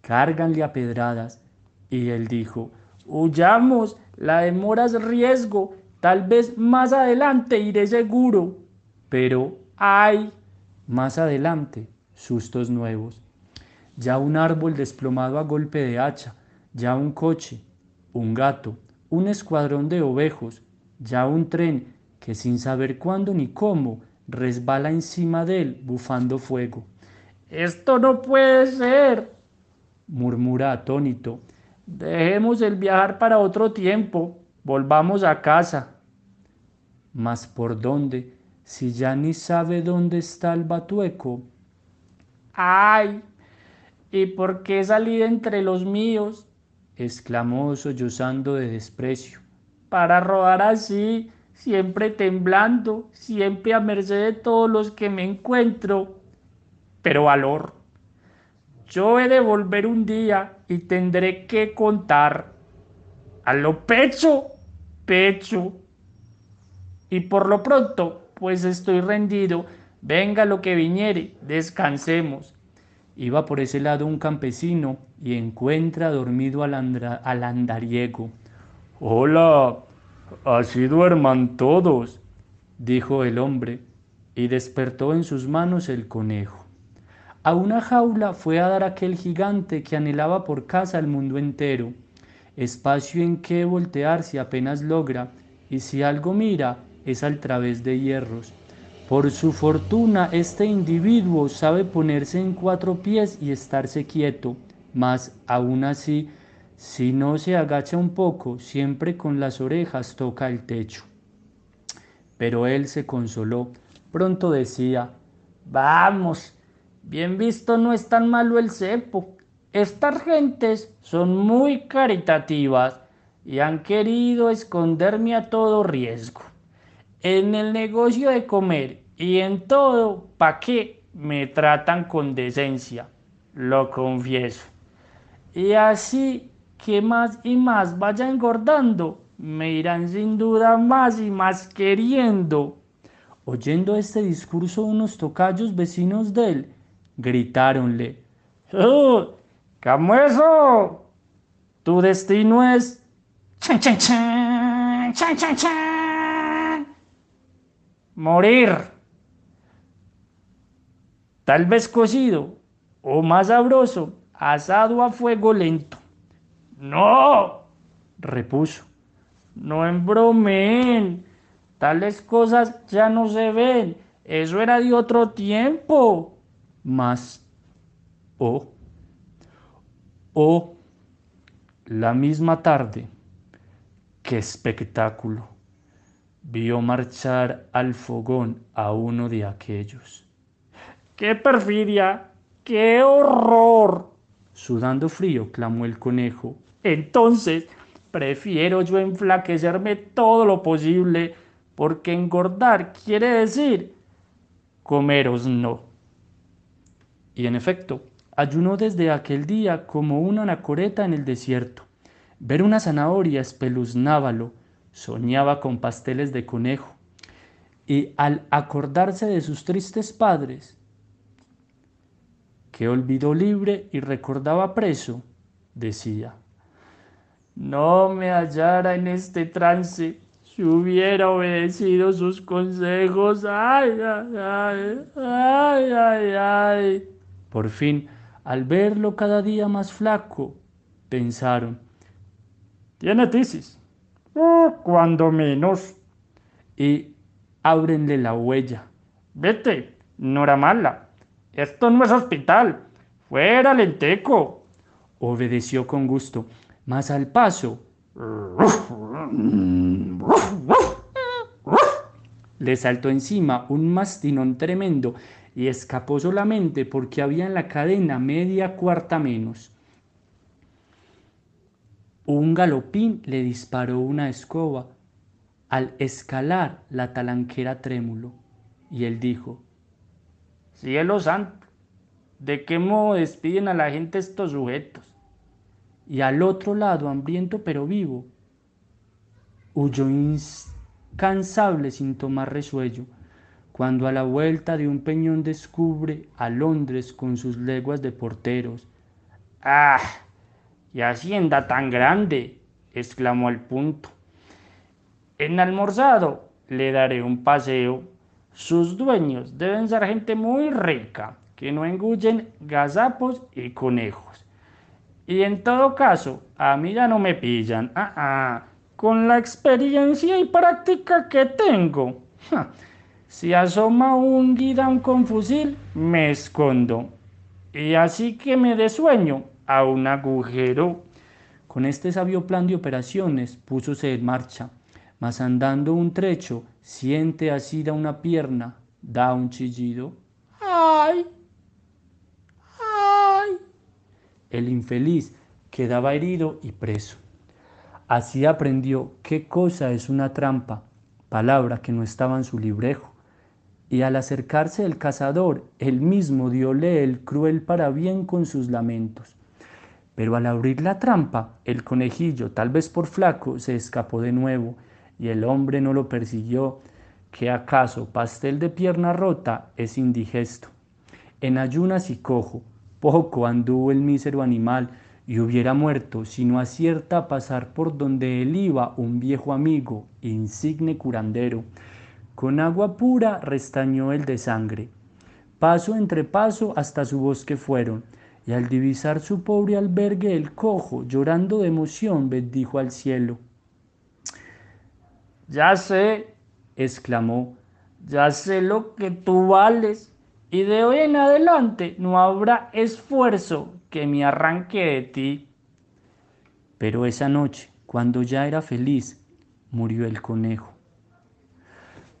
Cárganle a pedradas y él dijo, huyamos, la demora es riesgo, tal vez más adelante iré seguro. Pero, ay, más adelante, sustos nuevos. Ya un árbol desplomado a golpe de hacha, ya un coche, un gato, un escuadrón de ovejos, ya un tren que sin saber cuándo ni cómo resbala encima de él bufando fuego. Esto no puede ser, murmura atónito. Dejemos el viajar para otro tiempo. Volvamos a casa. Mas ¿por dónde? Si ya ni sabe dónde está el batueco. ¡Ay! ¿Y por qué salí entre los míos? exclamó sollozando de desprecio. Para rodar así, siempre temblando, siempre a merced de todos los que me encuentro pero valor. Yo he de volver un día y tendré que contar a lo pecho, pecho. Y por lo pronto, pues estoy rendido, venga lo que viniere, descansemos. Iba por ese lado un campesino y encuentra dormido al, al andariego. Hola, así duerman todos, dijo el hombre, y despertó en sus manos el conejo. A una jaula fue a dar aquel gigante que anhelaba por casa al mundo entero, espacio en que voltearse apenas logra, y si algo mira es al través de hierros. Por su fortuna este individuo sabe ponerse en cuatro pies y estarse quieto, mas aún así, si no se agacha un poco, siempre con las orejas toca el techo. Pero él se consoló, pronto decía, Vamos, Bien visto no es tan malo el cepo. Estas gentes son muy caritativas y han querido esconderme a todo riesgo. En el negocio de comer y en todo, ¿pa' qué? Me tratan con decencia, lo confieso. Y así que más y más vaya engordando, me irán sin duda más y más queriendo. Oyendo este discurso unos tocayos vecinos de él, gritáronle, ¡Oh, Camueso! Tu destino es... ¡Chan, chan, chan! ¡Chan, chan, chan! Morir. Tal vez cocido, o más sabroso, asado a fuego lento. No, repuso. No embromeen. Tales cosas ya no se ven. Eso era de otro tiempo. Mas, oh, oh, la misma tarde, qué espectáculo. Vio marchar al fogón a uno de aquellos. ¡Qué perfidia! ¡Qué horror! Sudando frío, clamó el conejo. Entonces, prefiero yo enflaquecerme todo lo posible, porque engordar quiere decir comeros no. Y en efecto, ayunó desde aquel día como una anacoreta en el desierto. Ver una zanahoria espeluznábalo, soñaba con pasteles de conejo. Y al acordarse de sus tristes padres, que olvidó libre y recordaba preso, decía, no me hallara en este trance, si hubiera obedecido sus consejos, ay, ay, ay, ay, ay, ay. Por fin, al verlo cada día más flaco, pensaron, tiene tisis, oh, cuando menos. Y ábrenle la huella. Vete, no era mala. Esto no es hospital. Fuera, lenteco. Obedeció con gusto, mas al paso le saltó encima un mastinón tremendo y escapó solamente porque había en la cadena media cuarta menos. Un galopín le disparó una escoba al escalar la talanquera trémulo y él dijo, Cielo santo, ¿de qué modo despiden a la gente estos sujetos? Y al otro lado, hambriento pero vivo, huyó incansable sin tomar resuello, cuando a la vuelta de un peñón descubre a Londres con sus leguas de porteros. ¡Ah! ¡Qué hacienda tan grande! exclamó al punto. En almorzado le daré un paseo sus dueños deben ser gente muy rica, que no engullen gazapos y conejos. Y en todo caso, a mí ya no me pillan. Ah, ah, con la experiencia y práctica que tengo. Si asoma un guidán con fusil, me escondo. Y así que me dé sueño a un agujero. Con este sabio plan de operaciones púsose en marcha mas andando un trecho, siente así da una pierna, da un chillido. ¡Ay! ¡Ay! El infeliz quedaba herido y preso. Así aprendió qué cosa es una trampa, palabra que no estaba en su librejo. Y al acercarse el cazador, él mismo diole el cruel parabién con sus lamentos. Pero al abrir la trampa, el conejillo, tal vez por flaco, se escapó de nuevo y el hombre no lo persiguió, que acaso pastel de pierna rota es indigesto. En ayunas y cojo, poco anduvo el mísero animal y hubiera muerto si no acierta a pasar por donde él iba un viejo amigo, insigne curandero. Con agua pura restañó el de sangre. Paso entre paso hasta su bosque fueron, y al divisar su pobre albergue el cojo, llorando de emoción, bendijo al cielo. Ya sé, exclamó, ya sé lo que tú vales, y de hoy en adelante no habrá esfuerzo que me arranque de ti. Pero esa noche, cuando ya era feliz, murió el conejo.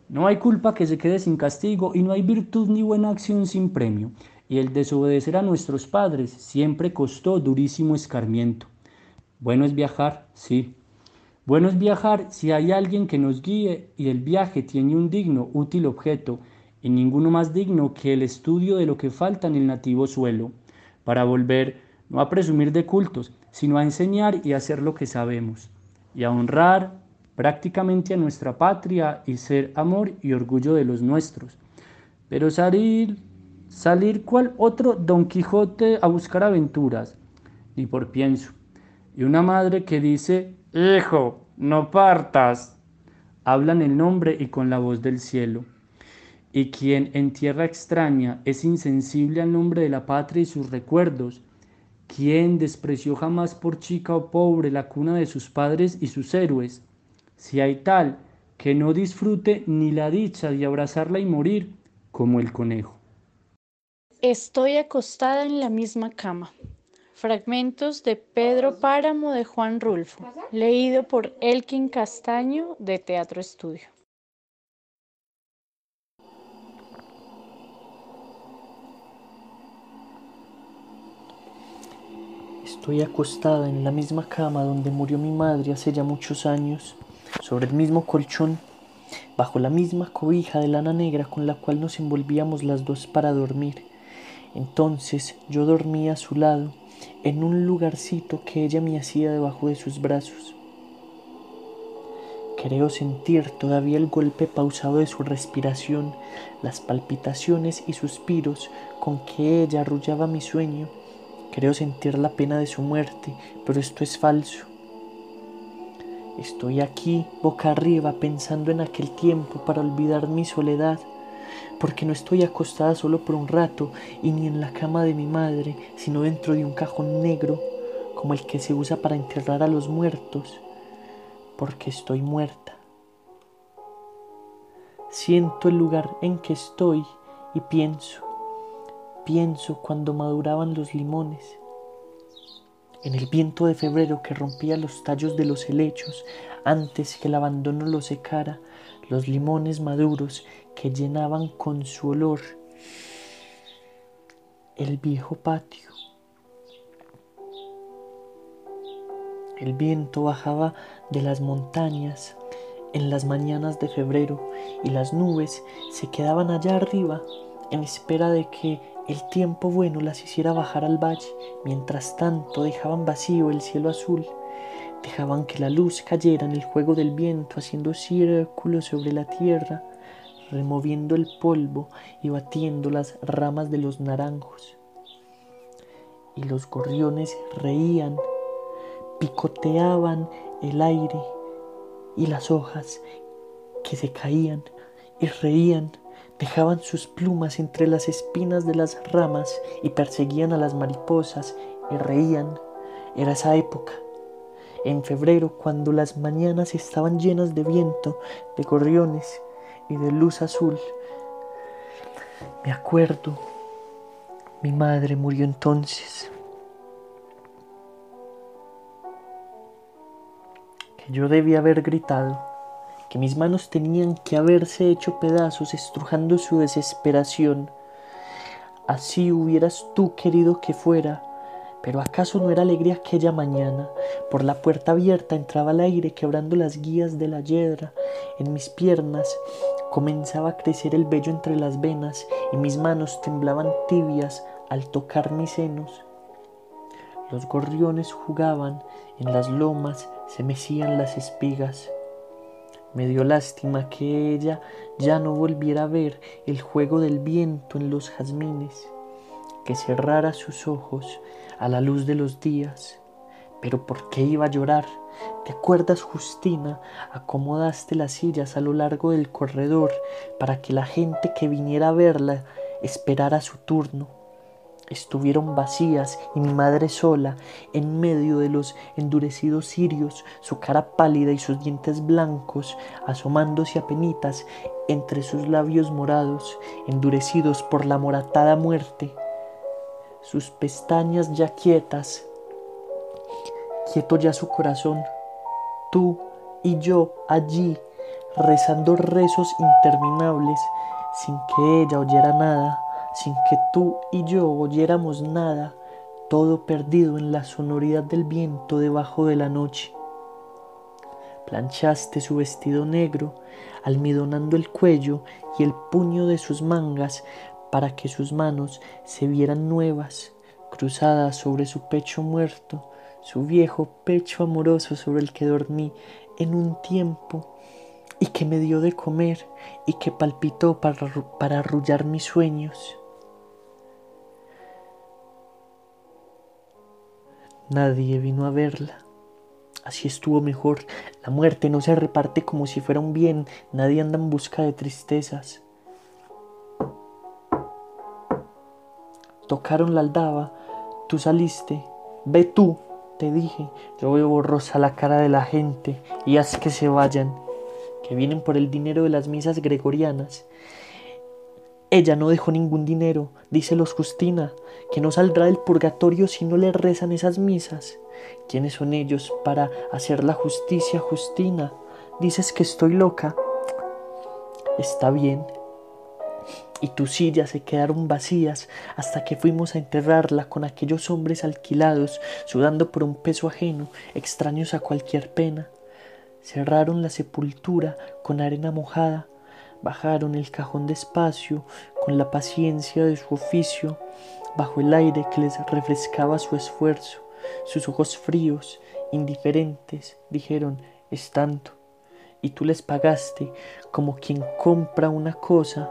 No hay culpa que se quede sin castigo y no hay virtud ni buena acción sin premio. Y el desobedecer a nuestros padres siempre costó durísimo escarmiento. Bueno es viajar, sí, Bueno es viajar si hay alguien que nos guíe y el viaje tiene un digno, útil objeto, y ninguno más digno que el estudio de lo que falta en el nativo suelo, para volver no a presumir de cultos, sino a enseñar y hacer lo que sabemos, y a honrar prácticamente a nuestra patria y ser amor y orgullo de los nuestros. Pero salir, salir cual otro Don Quijote a buscar aventuras, ni por pienso. Y una madre que dice, Hijo, no partas, hablan el nombre y con la voz del cielo. Y quien en tierra extraña es insensible al nombre de la patria y sus recuerdos, quien despreció jamás por chica o pobre la cuna de sus padres y sus héroes, si hay tal que no disfrute ni la dicha de abrazarla y morir como el conejo. Estoy acostada en la misma cama. Fragmentos de Pedro Páramo de Juan Rulfo, leído por Elkin Castaño de Teatro Estudio. Estoy acostada en la misma cama donde murió mi madre hace ya muchos años, sobre el mismo colchón, bajo la misma cobija de lana negra con la cual nos envolvíamos las dos para dormir. Entonces yo dormía a su lado, en un lugarcito que ella me hacía debajo de sus brazos. Creo sentir todavía el golpe pausado de su respiración, las palpitaciones y suspiros con que ella arrullaba mi sueño Creo sentir la pena de su muerte, pero esto es falso. Estoy aquí, boca arriba, pensando en aquel tiempo para olvidar mi soledad, porque no estoy acostada solo por un rato y ni en la cama de mi madre, sino dentro de un cajón negro, como el que se usa para enterrar a los muertos, porque estoy muerta. Siento el lugar en que estoy y pienso, pienso cuando maduraban los limones, en el viento de febrero que rompía los tallos de los helechos antes que el abandono los secara, los limones maduros que llenaban con su olor el viejo patio. El viento bajaba de las montañas en las mañanas de febrero y las nubes se quedaban allá arriba en espera de que el tiempo bueno las hiciera bajar al valle, mientras tanto dejaban vacío el cielo azul, dejaban que la luz cayera en el juego del viento, haciendo círculos sobre la tierra, removiendo el polvo y batiendo las ramas de los naranjos. Y los gorriones reían, picoteaban el aire y las hojas que se caían y reían dejaban sus plumas entre las espinas de las ramas y perseguían a las mariposas y reían. Era esa época, en febrero, cuando las mañanas estaban llenas de viento, de gorriones y de luz azul. Me acuerdo, mi madre murió entonces. Que yo debía haber gritado que mis manos tenían que haberse hecho pedazos estrujando su desesperación. Así hubieras tú querido que fuera, pero acaso no era alegría aquella mañana. Por la puerta abierta entraba el aire quebrando las guías de la yedra. En mis piernas comenzaba a crecer el vello entre las venas y mis manos temblaban tibias al tocar mis senos. Los gorriones jugaban, en las lomas se mecían las espigas. Me dio lástima que ella ya no volviera a ver el juego del viento en los jazmines, que cerrara sus ojos a la luz de los días. Pero ¿por qué iba a llorar? ¿Te acuerdas, Justina? Acomodaste las sillas a lo largo del corredor para que la gente que viniera a verla esperara su turno estuvieron vacías y mi madre sola en medio de los endurecidos cirios, su cara pálida y sus dientes blancos asomándose a penitas entre sus labios morados, endurecidos por la moratada muerte, sus pestañas ya quietas, quieto ya su corazón, tú y yo allí rezando rezos interminables sin que ella oyera nada sin que tú y yo oyéramos nada, todo perdido en la sonoridad del viento debajo de la noche. planchaste su vestido negro, almidonando el cuello y el puño de sus mangas para que sus manos se vieran nuevas, cruzadas sobre su pecho muerto, su viejo pecho amoroso sobre el que dormí en un tiempo y que me dio de comer y que palpitó para, para arrullar mis sueños. Nadie vino a verla. Así estuvo mejor. La muerte no se reparte como si fuera un bien. Nadie anda en busca de tristezas. Tocaron la aldaba. Tú saliste. Ve tú, te dije. Yo veo borrosa la cara de la gente y haz que se vayan, que vienen por el dinero de las misas gregorianas. Ella no dejó ningún dinero, dice los Justina, que no saldrá del purgatorio si no le rezan esas misas. ¿Quiénes son ellos para hacer la justicia, Justina? Dices que estoy loca. Está bien. Y tus sillas se quedaron vacías hasta que fuimos a enterrarla con aquellos hombres alquilados, sudando por un peso ajeno, extraños a cualquier pena. Cerraron la sepultura con arena mojada, bajaron el cajón despacio con la paciencia de su oficio, bajo el aire que les refrescaba su esfuerzo. Sus ojos fríos, indiferentes, dijeron, es tanto. Y tú les pagaste como quien compra una cosa,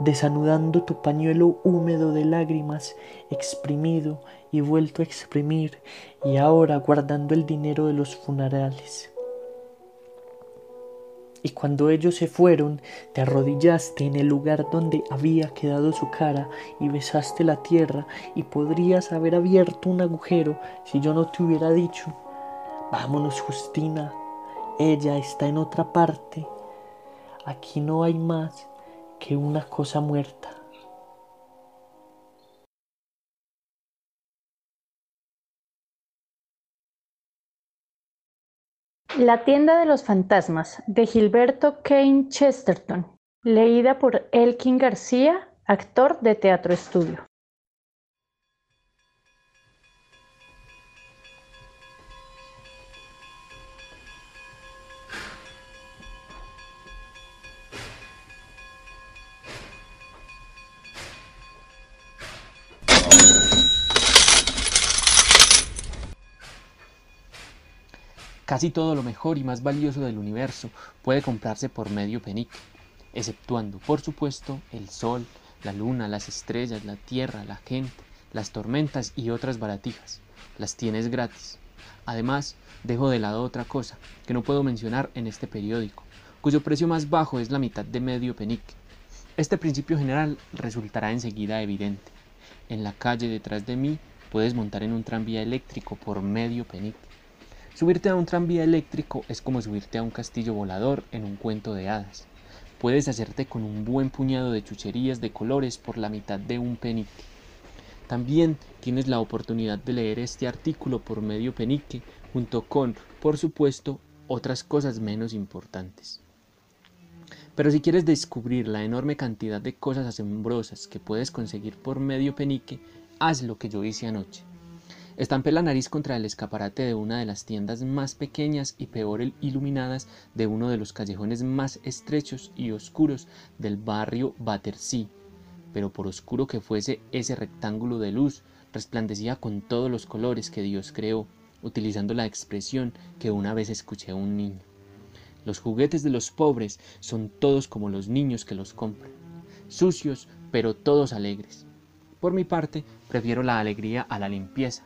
desanudando tu pañuelo húmedo de lágrimas, exprimido y vuelto a exprimir, y ahora guardando el dinero de los funerales. Y cuando ellos se fueron, te arrodillaste en el lugar donde había quedado su cara y besaste la tierra y podrías haber abierto un agujero si yo no te hubiera dicho, vámonos Justina, ella está en otra parte, aquí no hay más que una cosa muerta. La tienda de los fantasmas de Gilberto Kane Chesterton, leída por Elkin García, actor de Teatro Estudio. Casi todo lo mejor y más valioso del universo puede comprarse por medio penique, exceptuando, por supuesto, el sol, la luna, las estrellas, la tierra, la gente, las tormentas y otras baratijas. Las tienes gratis. Además, dejo de lado otra cosa que no puedo mencionar en este periódico, cuyo precio más bajo es la mitad de medio penique. Este principio general resultará enseguida evidente. En la calle detrás de mí puedes montar en un tranvía eléctrico por medio penique. Subirte a un tranvía eléctrico es como subirte a un castillo volador en un cuento de hadas. Puedes hacerte con un buen puñado de chucherías de colores por la mitad de un penique. También tienes la oportunidad de leer este artículo por medio penique, junto con, por supuesto, otras cosas menos importantes. Pero si quieres descubrir la enorme cantidad de cosas asombrosas que puedes conseguir por medio penique, haz lo que yo hice anoche. Estampé la nariz contra el escaparate de una de las tiendas más pequeñas y peor iluminadas de uno de los callejones más estrechos y oscuros del barrio Battersea. Pero por oscuro que fuese ese rectángulo de luz, resplandecía con todos los colores que Dios creó, utilizando la expresión que una vez escuché a un niño. Los juguetes de los pobres son todos como los niños que los compran, sucios, pero todos alegres. Por mi parte, prefiero la alegría a la limpieza,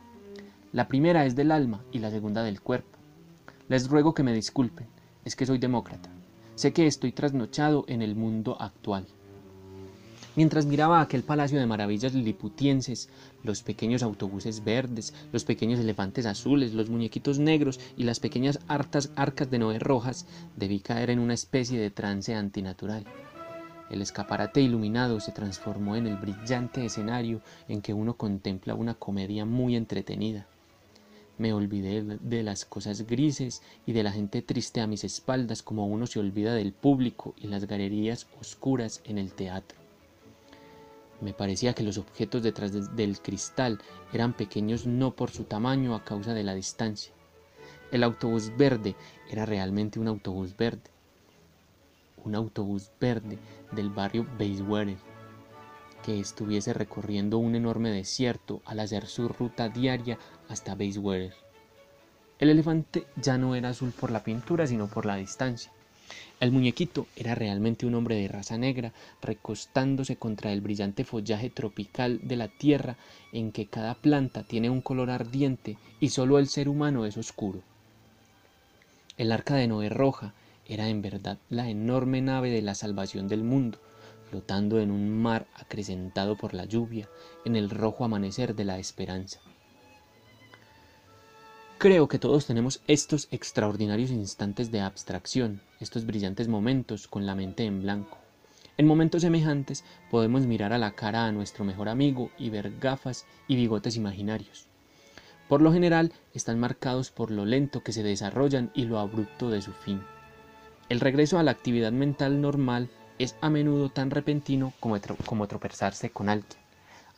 la primera es del alma y la segunda del cuerpo. Les ruego que me disculpen, es que soy demócrata. Sé que estoy trasnochado en el mundo actual. Mientras miraba aquel palacio de maravillas liliputienses, los pequeños autobuses verdes, los pequeños elefantes azules, los muñequitos negros y las pequeñas hartas arcas de Noé rojas, debí caer en una especie de trance antinatural. El escaparate iluminado se transformó en el brillante escenario en que uno contempla una comedia muy entretenida. Me olvidé de las cosas grises y de la gente triste a mis espaldas como uno se olvida del público y las galerías oscuras en el teatro. Me parecía que los objetos detrás del cristal eran pequeños no por su tamaño a causa de la distancia. El autobús verde era realmente un autobús verde. Un autobús verde del barrio Bayswater que estuviese recorriendo un enorme desierto al hacer su ruta diaria hasta Bayswater. El elefante ya no era azul por la pintura, sino por la distancia. El muñequito era realmente un hombre de raza negra, recostándose contra el brillante follaje tropical de la tierra en que cada planta tiene un color ardiente y solo el ser humano es oscuro. El arca de Noé roja era en verdad la enorme nave de la salvación del mundo, flotando en un mar acrecentado por la lluvia, en el rojo amanecer de la esperanza. Creo que todos tenemos estos extraordinarios instantes de abstracción, estos brillantes momentos con la mente en blanco. En momentos semejantes podemos mirar a la cara a nuestro mejor amigo y ver gafas y bigotes imaginarios. Por lo general están marcados por lo lento que se desarrollan y lo abrupto de su fin. El regreso a la actividad mental normal es a menudo tan repentino como, como tropezarse con alguien.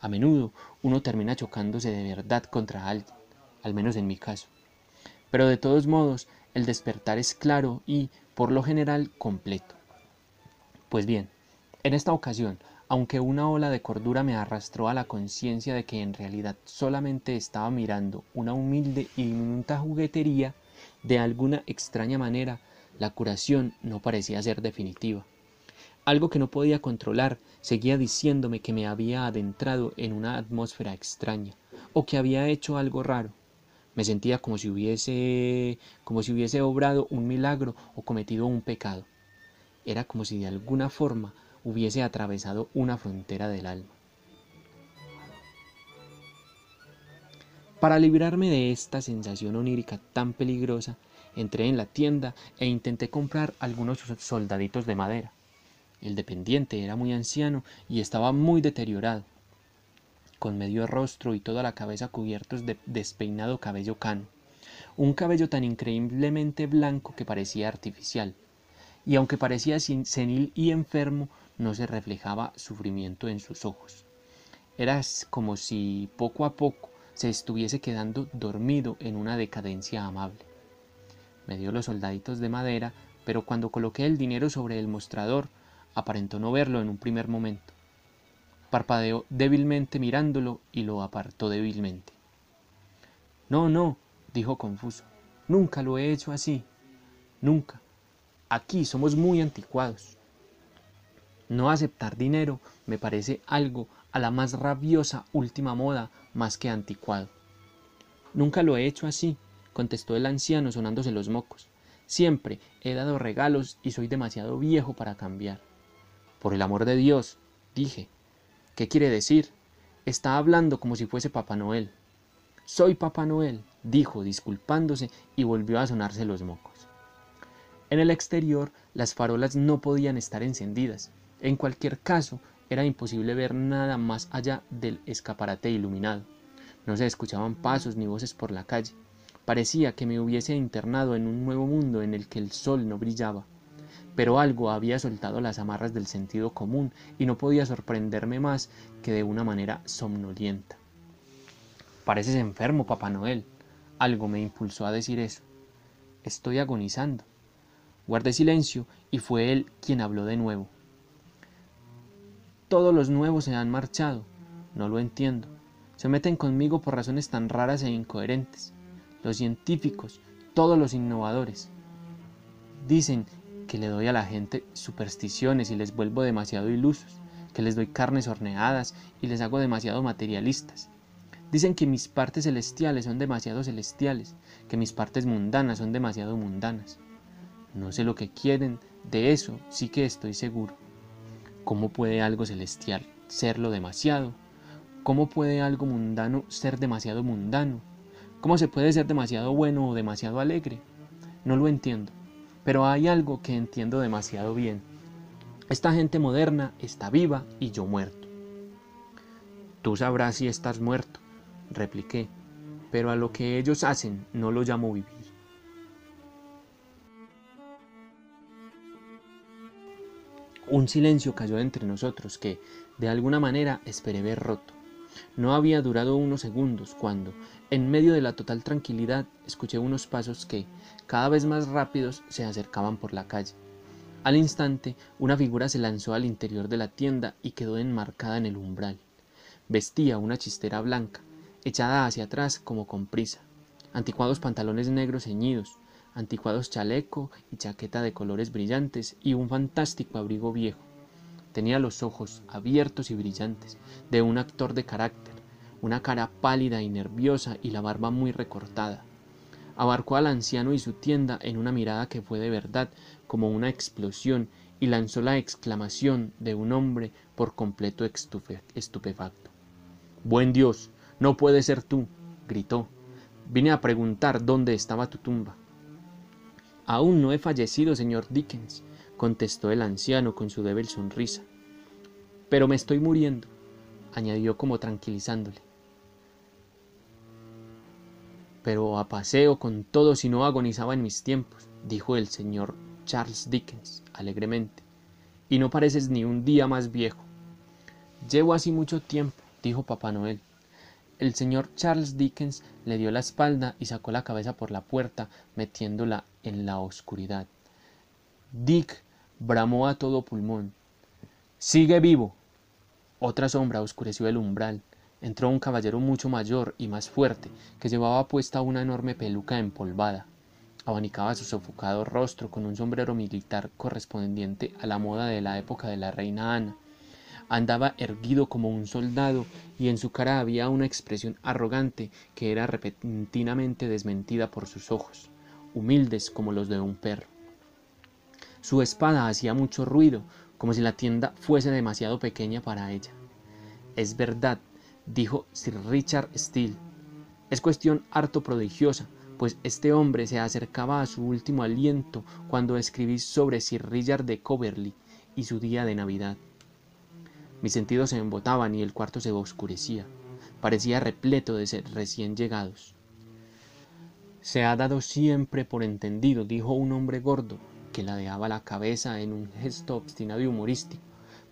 A menudo uno termina chocándose de verdad contra alguien al menos en mi caso. Pero de todos modos, el despertar es claro y, por lo general, completo. Pues bien, en esta ocasión, aunque una ola de cordura me arrastró a la conciencia de que en realidad solamente estaba mirando una humilde y diminuta juguetería, de alguna extraña manera, la curación no parecía ser definitiva. Algo que no podía controlar seguía diciéndome que me había adentrado en una atmósfera extraña, o que había hecho algo raro, me sentía como si hubiese como si hubiese obrado un milagro o cometido un pecado. Era como si de alguna forma hubiese atravesado una frontera del alma. Para librarme de esta sensación onírica tan peligrosa, entré en la tienda e intenté comprar algunos soldaditos de madera. El dependiente era muy anciano y estaba muy deteriorado con medio rostro y toda la cabeza cubiertos de despeinado cabello cano, un cabello tan increíblemente blanco que parecía artificial, y aunque parecía senil y enfermo, no se reflejaba sufrimiento en sus ojos. Era como si poco a poco se estuviese quedando dormido en una decadencia amable. Me dio los soldaditos de madera, pero cuando coloqué el dinero sobre el mostrador, aparentó no verlo en un primer momento. Parpadeó débilmente mirándolo y lo apartó débilmente. No, no, dijo confuso. Nunca lo he hecho así. Nunca. Aquí somos muy anticuados. No aceptar dinero me parece algo a la más rabiosa última moda más que anticuado. Nunca lo he hecho así, contestó el anciano sonándose los mocos. Siempre he dado regalos y soy demasiado viejo para cambiar. Por el amor de Dios, dije, ¿Qué quiere decir? Está hablando como si fuese Papá Noel. Soy Papá Noel, dijo, disculpándose, y volvió a sonarse los mocos. En el exterior, las farolas no podían estar encendidas. En cualquier caso, era imposible ver nada más allá del escaparate iluminado. No se escuchaban pasos ni voces por la calle. Parecía que me hubiese internado en un nuevo mundo en el que el sol no brillaba pero algo había soltado las amarras del sentido común y no podía sorprenderme más que de una manera somnolienta. Pareces enfermo, Papá Noel. Algo me impulsó a decir eso. Estoy agonizando. Guardé silencio y fue él quien habló de nuevo. Todos los nuevos se han marchado. No lo entiendo. Se meten conmigo por razones tan raras e incoherentes. Los científicos, todos los innovadores. Dicen que le doy a la gente supersticiones y les vuelvo demasiado ilusos, que les doy carnes horneadas y les hago demasiado materialistas. Dicen que mis partes celestiales son demasiado celestiales, que mis partes mundanas son demasiado mundanas. No sé lo que quieren, de eso sí que estoy seguro. ¿Cómo puede algo celestial serlo demasiado? ¿Cómo puede algo mundano ser demasiado mundano? ¿Cómo se puede ser demasiado bueno o demasiado alegre? No lo entiendo. Pero hay algo que entiendo demasiado bien. Esta gente moderna está viva y yo muerto. Tú sabrás si estás muerto, repliqué, pero a lo que ellos hacen no lo llamo vivir. Un silencio cayó entre nosotros que, de alguna manera, esperé ver roto. No había durado unos segundos cuando, en medio de la total tranquilidad, escuché unos pasos que, cada vez más rápidos, se acercaban por la calle. Al instante, una figura se lanzó al interior de la tienda y quedó enmarcada en el umbral. Vestía una chistera blanca, echada hacia atrás como con prisa, anticuados pantalones negros ceñidos, anticuados chaleco y chaqueta de colores brillantes y un fantástico abrigo viejo. Tenía los ojos abiertos y brillantes, de un actor de carácter, una cara pálida y nerviosa y la barba muy recortada. Abarcó al anciano y su tienda en una mirada que fue de verdad como una explosión y lanzó la exclamación de un hombre por completo estupefacto. Buen Dios, no puede ser tú, gritó. Vine a preguntar dónde estaba tu tumba. Aún no he fallecido, señor Dickens, contestó el anciano con su débil sonrisa. Pero me estoy muriendo, añadió como tranquilizándole. Pero a paseo con todo si no agonizaba en mis tiempos, dijo el señor Charles Dickens alegremente, y no pareces ni un día más viejo. Llevo así mucho tiempo, dijo Papá Noel. El señor Charles Dickens le dio la espalda y sacó la cabeza por la puerta, metiéndola en la oscuridad. Dick bramó a todo pulmón. Sigue vivo. Otra sombra oscureció el umbral. Entró un caballero mucho mayor y más fuerte, que llevaba puesta una enorme peluca empolvada. Abanicaba su sofocado rostro con un sombrero militar correspondiente a la moda de la época de la reina Ana. Andaba erguido como un soldado y en su cara había una expresión arrogante que era repentinamente desmentida por sus ojos, humildes como los de un perro. Su espada hacía mucho ruido, como si la tienda fuese demasiado pequeña para ella. Es verdad, dijo Sir Richard Steele. Es cuestión harto prodigiosa, pues este hombre se acercaba a su último aliento cuando escribí sobre Sir Richard de Coverley y su día de Navidad. Mis sentidos se embotaban y el cuarto se oscurecía. Parecía repleto de recién llegados. Se ha dado siempre por entendido, dijo un hombre gordo, que ladeaba la cabeza en un gesto obstinado y humorístico.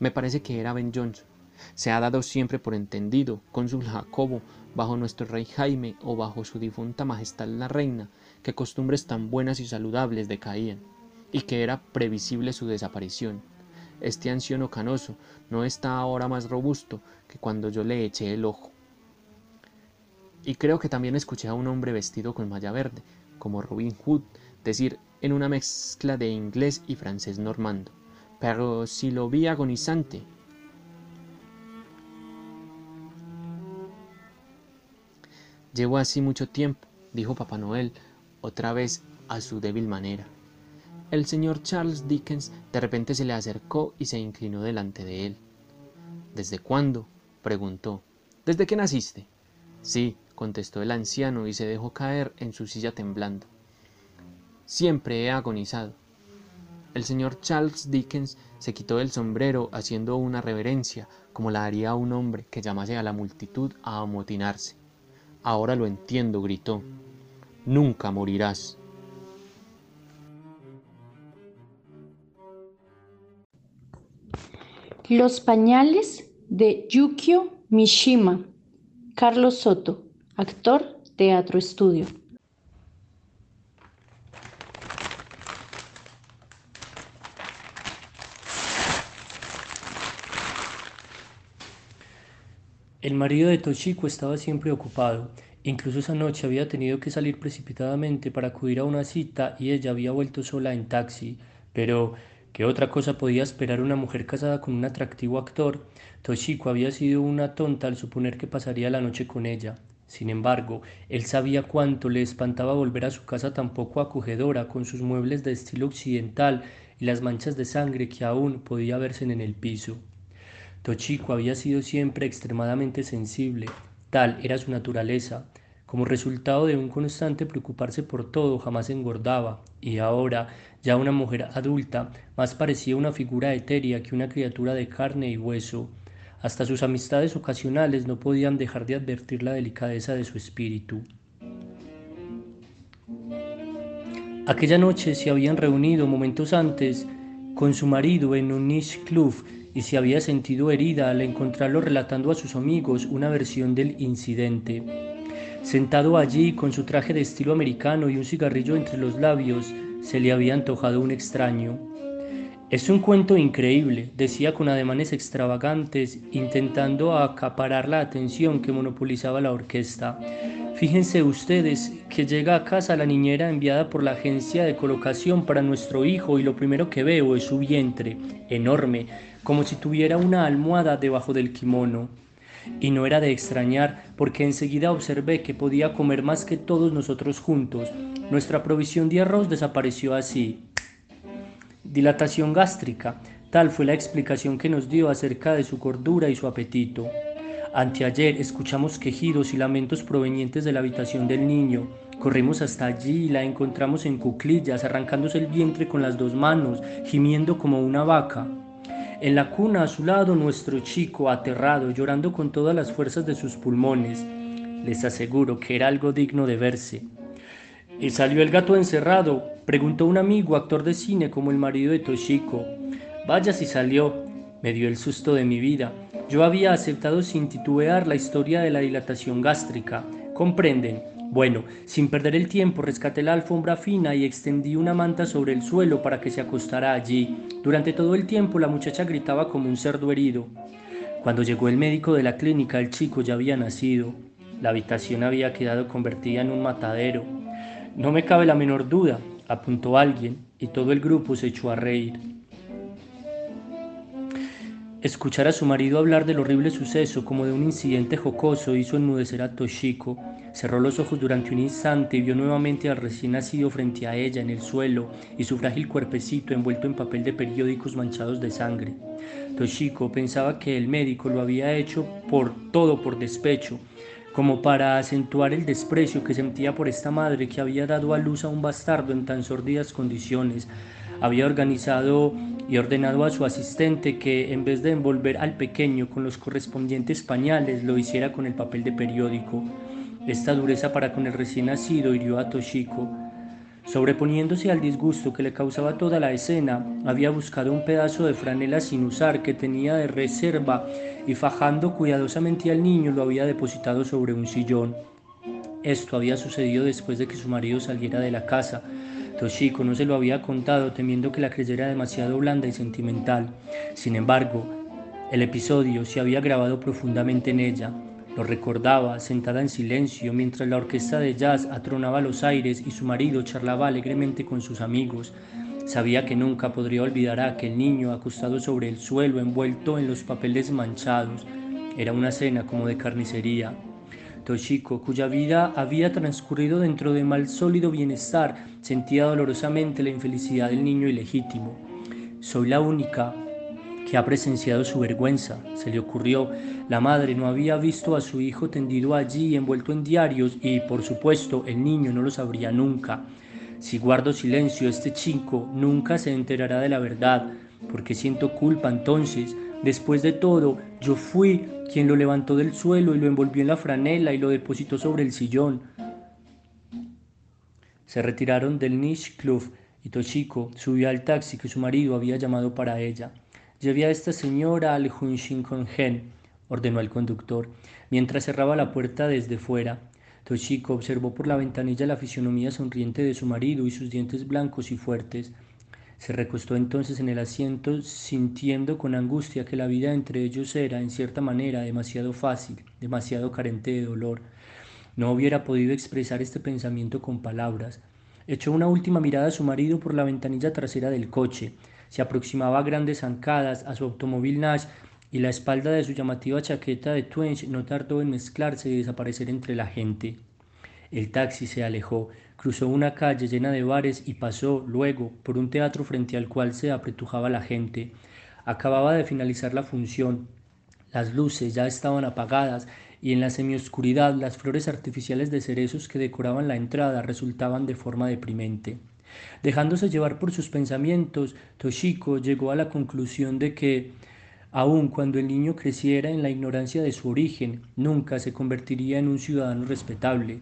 Me parece que era Ben Johnson. Se ha dado siempre por entendido, cónsul Jacobo, bajo nuestro rey Jaime o bajo su difunta majestad la reina, que costumbres tan buenas y saludables decaían, y que era previsible su desaparición. Este anciano canoso no está ahora más robusto que cuando yo le eché el ojo. Y creo que también escuché a un hombre vestido con malla verde, como Robin Hood, decir en una mezcla de inglés y francés normando. Pero si lo vi agonizante. Llevo así mucho tiempo, dijo Papá Noel, otra vez a su débil manera. El señor Charles Dickens de repente se le acercó y se inclinó delante de él. ¿Desde cuándo? preguntó. ¿Desde que naciste? Sí, contestó el anciano y se dejó caer en su silla temblando. Siempre he agonizado. El señor Charles Dickens se quitó el sombrero haciendo una reverencia, como la haría un hombre que llamase a la multitud a amotinarse. Ahora lo entiendo, gritó. Nunca morirás. Los pañales de Yukio Mishima. Carlos Soto, actor, teatro estudio. El marido de Toshiko estaba siempre ocupado. Incluso esa noche había tenido que salir precipitadamente para acudir a una cita y ella había vuelto sola en taxi. Pero, ¿qué otra cosa podía esperar una mujer casada con un atractivo actor? Toshiko había sido una tonta al suponer que pasaría la noche con ella. Sin embargo, él sabía cuánto le espantaba volver a su casa tan poco acogedora, con sus muebles de estilo occidental y las manchas de sangre que aún podía verse en el piso. Tochico había sido siempre extremadamente sensible, tal era su naturaleza. Como resultado de un constante preocuparse por todo, jamás engordaba, y ahora, ya una mujer adulta, más parecía una figura etérea que una criatura de carne y hueso. Hasta sus amistades ocasionales no podían dejar de advertir la delicadeza de su espíritu. Aquella noche se habían reunido momentos antes con su marido en un niche club y se había sentido herida al encontrarlo relatando a sus amigos una versión del incidente. Sentado allí con su traje de estilo americano y un cigarrillo entre los labios, se le había antojado un extraño. Es un cuento increíble, decía con ademanes extravagantes, intentando acaparar la atención que monopolizaba la orquesta. Fíjense ustedes que llega a casa la niñera enviada por la agencia de colocación para nuestro hijo y lo primero que veo es su vientre, enorme, como si tuviera una almohada debajo del kimono. Y no era de extrañar, porque enseguida observé que podía comer más que todos nosotros juntos. Nuestra provisión de arroz desapareció así. Dilatación gástrica, tal fue la explicación que nos dio acerca de su cordura y su apetito. Anteayer escuchamos quejidos y lamentos provenientes de la habitación del niño. Corrimos hasta allí y la encontramos en cuclillas, arrancándose el vientre con las dos manos, gimiendo como una vaca. En la cuna a su lado nuestro chico, aterrado, llorando con todas las fuerzas de sus pulmones. Les aseguro que era algo digno de verse. ¿Y salió el gato encerrado? Preguntó un amigo, actor de cine como el marido de Toshiko. Vaya si salió. Me dio el susto de mi vida. Yo había aceptado sin titubear la historia de la dilatación gástrica. ¿Comprenden? Bueno, sin perder el tiempo, rescaté la alfombra fina y extendí una manta sobre el suelo para que se acostara allí. Durante todo el tiempo la muchacha gritaba como un cerdo herido. Cuando llegó el médico de la clínica, el chico ya había nacido. La habitación había quedado convertida en un matadero. No me cabe la menor duda, apuntó alguien, y todo el grupo se echó a reír. Escuchar a su marido hablar del horrible suceso como de un incidente jocoso hizo enmudecer a Toshiko. Cerró los ojos durante un instante y vio nuevamente al recién nacido frente a ella en el suelo y su frágil cuerpecito envuelto en papel de periódicos manchados de sangre. Toshiko pensaba que el médico lo había hecho por todo por despecho, como para acentuar el desprecio que sentía por esta madre que había dado a luz a un bastardo en tan sordidas condiciones. Había organizado y ordenado a su asistente que en vez de envolver al pequeño con los correspondientes pañales, lo hiciera con el papel de periódico. Esta dureza para con el recién nacido hirió a Toshiko. Sobreponiéndose al disgusto que le causaba toda la escena, había buscado un pedazo de franela sin usar que tenía de reserva y fajando cuidadosamente al niño lo había depositado sobre un sillón. Esto había sucedido después de que su marido saliera de la casa. Toshiko no se lo había contado temiendo que la creyera demasiado blanda y sentimental. Sin embargo, el episodio se había grabado profundamente en ella. Lo recordaba, sentada en silencio, mientras la orquesta de jazz atronaba los aires y su marido charlaba alegremente con sus amigos. Sabía que nunca podría olvidar a aquel niño acostado sobre el suelo, envuelto en los papeles manchados. Era una cena como de carnicería. Toshiko, cuya vida había transcurrido dentro de mal sólido bienestar, sentía dolorosamente la infelicidad del niño ilegítimo. Soy la única que ha presenciado su vergüenza, se le ocurrió. La madre no había visto a su hijo tendido allí envuelto en diarios y, por supuesto, el niño no lo sabría nunca. Si guardo silencio, este chico nunca se enterará de la verdad, porque siento culpa entonces. Después de todo, yo fui quien lo levantó del suelo y lo envolvió en la franela y lo depositó sobre el sillón. Se retiraron del Niche Club y Toshiko subió al taxi que su marido había llamado para ella. Llevé a esta señora al Hunshinkongen, ordenó el conductor, mientras cerraba la puerta desde fuera. Toshiko observó por la ventanilla la fisionomía sonriente de su marido y sus dientes blancos y fuertes. Se recostó entonces en el asiento, sintiendo con angustia que la vida entre ellos era, en cierta manera, demasiado fácil, demasiado carente de dolor. No hubiera podido expresar este pensamiento con palabras. Echó una última mirada a su marido por la ventanilla trasera del coche. Se aproximaba a grandes zancadas a su automóvil Nash y la espalda de su llamativa chaqueta de Twench no tardó en mezclarse y desaparecer entre la gente. El taxi se alejó, cruzó una calle llena de bares y pasó, luego, por un teatro frente al cual se apretujaba la gente. Acababa de finalizar la función. Las luces ya estaban apagadas y en la semioscuridad las flores artificiales de cerezos que decoraban la entrada resultaban de forma deprimente. Dejándose llevar por sus pensamientos, Toshiko llegó a la conclusión de que, aun cuando el niño creciera en la ignorancia de su origen, nunca se convertiría en un ciudadano respetable.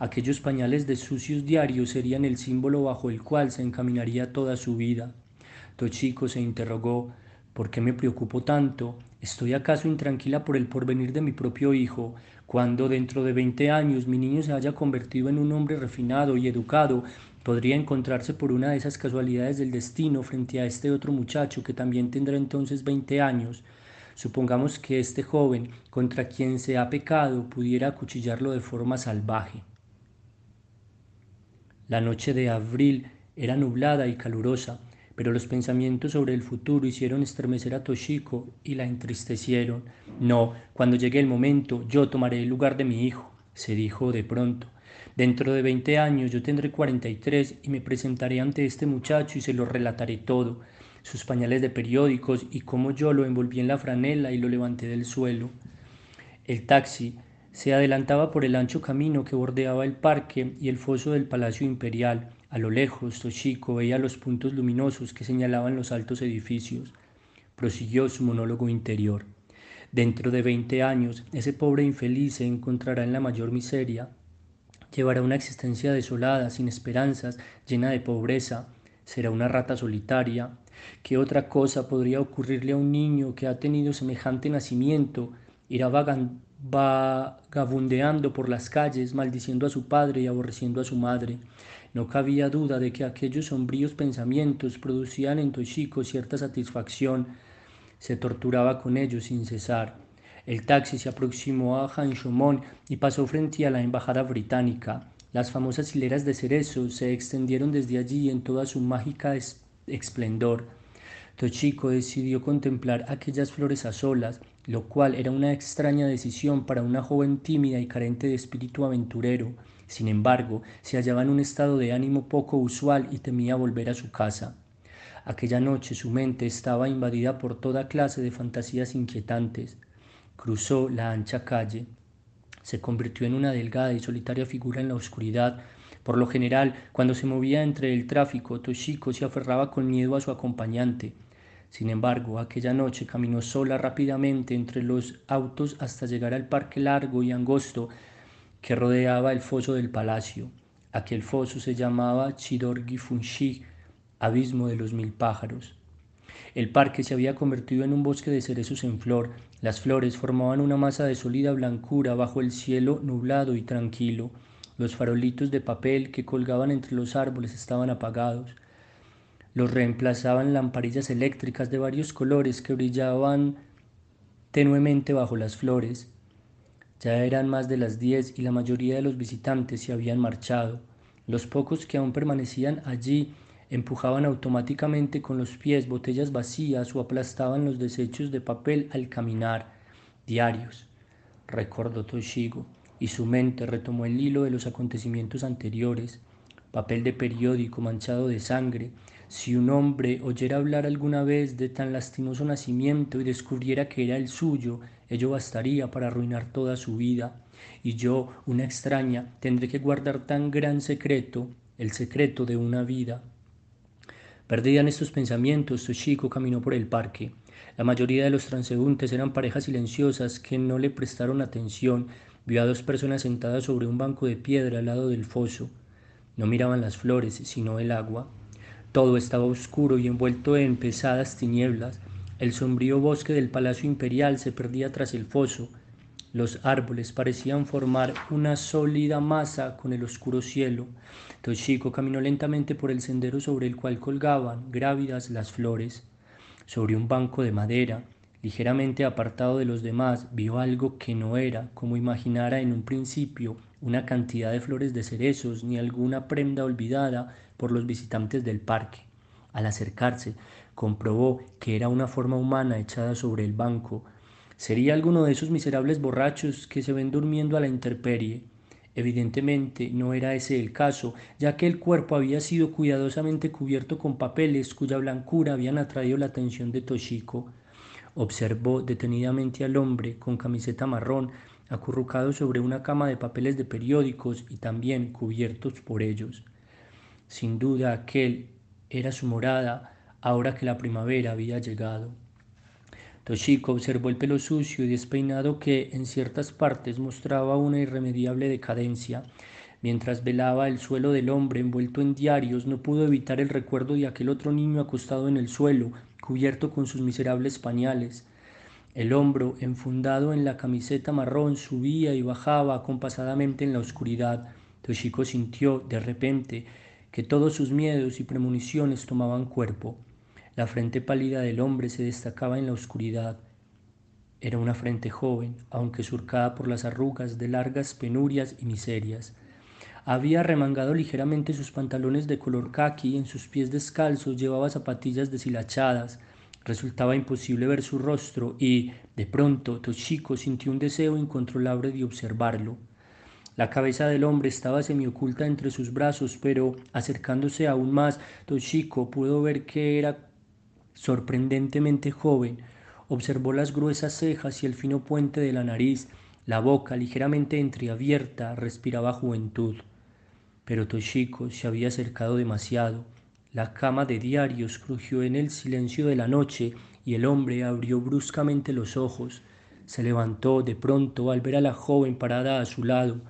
Aquellos pañales de sucios diarios serían el símbolo bajo el cual se encaminaría toda su vida. Toshiko se interrogó, ¿Por qué me preocupo tanto? ¿Estoy acaso intranquila por el porvenir de mi propio hijo? Cuando dentro de 20 años mi niño se haya convertido en un hombre refinado y educado, podría encontrarse por una de esas casualidades del destino frente a este otro muchacho que también tendrá entonces 20 años. Supongamos que este joven, contra quien se ha pecado, pudiera acuchillarlo de forma salvaje. La noche de abril era nublada y calurosa, pero los pensamientos sobre el futuro hicieron estremecer a Toshiko y la entristecieron. No, cuando llegue el momento, yo tomaré el lugar de mi hijo, se dijo de pronto. Dentro de veinte años yo tendré cuarenta y tres y me presentaré ante este muchacho y se lo relataré todo, sus pañales de periódicos y cómo yo lo envolví en la franela y lo levanté del suelo. El taxi se adelantaba por el ancho camino que bordeaba el parque y el foso del Palacio Imperial. A lo lejos, Toshiko veía los puntos luminosos que señalaban los altos edificios. Prosiguió su monólogo interior. Dentro de veinte años, ese pobre infeliz se encontrará en la mayor miseria. Llevará una existencia desolada, sin esperanzas, llena de pobreza. Será una rata solitaria. ¿Qué otra cosa podría ocurrirle a un niño que ha tenido semejante nacimiento? Irá vagando vagabundeando por las calles, maldiciendo a su padre y aborreciendo a su madre. No cabía duda de que aquellos sombríos pensamientos producían en Toshiko cierta satisfacción. Se torturaba con ellos sin cesar. El taxi se aproximó a Hanshomon y pasó frente a la embajada británica. Las famosas hileras de cerezos se extendieron desde allí en toda su mágica esplendor. Toshiko decidió contemplar aquellas flores a solas, lo cual era una extraña decisión para una joven tímida y carente de espíritu aventurero. Sin embargo, se hallaba en un estado de ánimo poco usual y temía volver a su casa. Aquella noche su mente estaba invadida por toda clase de fantasías inquietantes. Cruzó la ancha calle. Se convirtió en una delgada y solitaria figura en la oscuridad. Por lo general, cuando se movía entre el tráfico, Toshiko se aferraba con miedo a su acompañante. Sin embargo, aquella noche caminó sola rápidamente entre los autos hasta llegar al parque largo y angosto que rodeaba el foso del palacio. Aquel foso se llamaba Chidorgi Funshi, abismo de los mil pájaros. El parque se había convertido en un bosque de cerezos en flor. Las flores formaban una masa de sólida blancura bajo el cielo nublado y tranquilo. Los farolitos de papel que colgaban entre los árboles estaban apagados. Los reemplazaban lamparillas eléctricas de varios colores que brillaban tenuemente bajo las flores. Ya eran más de las diez y la mayoría de los visitantes se habían marchado. Los pocos que aún permanecían allí empujaban automáticamente con los pies botellas vacías o aplastaban los desechos de papel al caminar. Diarios, recordó Toshigo, y su mente retomó el hilo de los acontecimientos anteriores. Papel de periódico manchado de sangre, si un hombre oyera hablar alguna vez de tan lastimoso nacimiento y descubriera que era el suyo, ello bastaría para arruinar toda su vida. Y yo, una extraña, tendré que guardar tan gran secreto, el secreto de una vida. Perdida en estos pensamientos, Toshiko caminó por el parque. La mayoría de los transeúntes eran parejas silenciosas que no le prestaron atención. Vio a dos personas sentadas sobre un banco de piedra al lado del foso. No miraban las flores, sino el agua. Todo estaba oscuro y envuelto en pesadas tinieblas. El sombrío bosque del Palacio Imperial se perdía tras el foso. Los árboles parecían formar una sólida masa con el oscuro cielo. Toshiko caminó lentamente por el sendero sobre el cual colgaban, grávidas, las flores. Sobre un banco de madera, ligeramente apartado de los demás, vio algo que no era, como imaginara en un principio, una cantidad de flores de cerezos ni alguna prenda olvidada por los visitantes del parque. Al acercarse, comprobó que era una forma humana echada sobre el banco. Sería alguno de esos miserables borrachos que se ven durmiendo a la intemperie. Evidentemente no era ese el caso, ya que el cuerpo había sido cuidadosamente cubierto con papeles cuya blancura habían atraído la atención de Toshiko. Observó detenidamente al hombre con camiseta marrón acurrucado sobre una cama de papeles de periódicos y también cubiertos por ellos. Sin duda aquel era su morada ahora que la primavera había llegado. Toshiko observó el pelo sucio y despeinado que en ciertas partes mostraba una irremediable decadencia. Mientras velaba el suelo del hombre envuelto en diarios, no pudo evitar el recuerdo de aquel otro niño acostado en el suelo, cubierto con sus miserables pañales. El hombro, enfundado en la camiseta marrón, subía y bajaba acompasadamente en la oscuridad. Toshiko sintió, de repente, que todos sus miedos y premoniciones tomaban cuerpo. La frente pálida del hombre se destacaba en la oscuridad. Era una frente joven, aunque surcada por las arrugas de largas penurias y miserias. Había remangado ligeramente sus pantalones de color caqui, en sus pies descalzos llevaba zapatillas deshilachadas. Resultaba imposible ver su rostro y, de pronto, Toshiko sintió un deseo incontrolable de observarlo. La cabeza del hombre estaba semioculta entre sus brazos, pero acercándose aún más, Toshiko pudo ver que era sorprendentemente joven. Observó las gruesas cejas y el fino puente de la nariz, la boca ligeramente entreabierta respiraba juventud. Pero Toshiko se había acercado demasiado. La cama de diarios crujió en el silencio de la noche y el hombre abrió bruscamente los ojos. Se levantó de pronto al ver a la joven parada a su lado.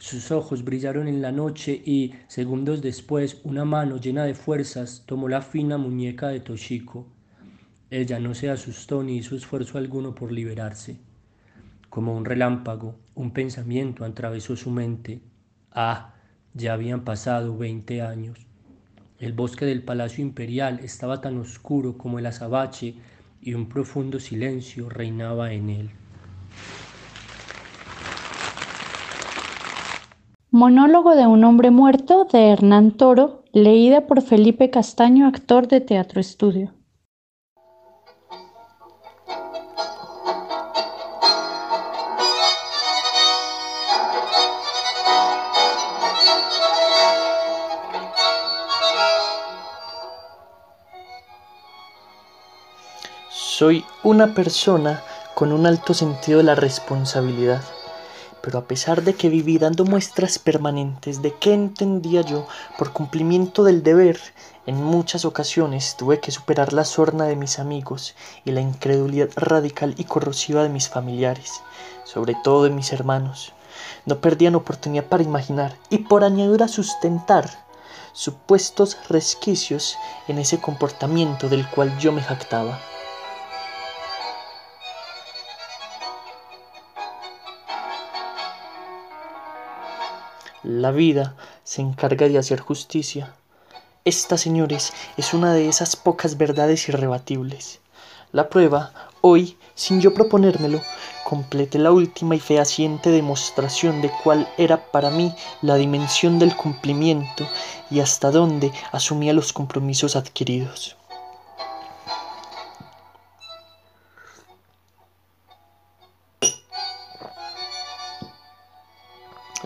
Sus ojos brillaron en la noche y, segundos después, una mano llena de fuerzas tomó la fina muñeca de Toshiko. Ella no se asustó ni hizo esfuerzo alguno por liberarse. Como un relámpago, un pensamiento atravesó su mente. Ah, ya habían pasado veinte años. El bosque del Palacio Imperial estaba tan oscuro como el azabache y un profundo silencio reinaba en él. Monólogo de un hombre muerto de Hernán Toro, leída por Felipe Castaño, actor de Teatro Estudio. Soy una persona con un alto sentido de la responsabilidad, pero a pesar de que viví dando muestras permanentes de qué entendía yo por cumplimiento del deber, en muchas ocasiones tuve que superar la sorna de mis amigos y la incredulidad radical y corrosiva de mis familiares, sobre todo de mis hermanos. No perdían oportunidad para imaginar y por añadidura sustentar supuestos resquicios en ese comportamiento del cual yo me jactaba. La vida se encarga de hacer justicia. Esta, señores, es una de esas pocas verdades irrebatibles. La prueba, hoy, sin yo proponérmelo, completé la última y fehaciente demostración de cuál era para mí la dimensión del cumplimiento y hasta dónde asumía los compromisos adquiridos.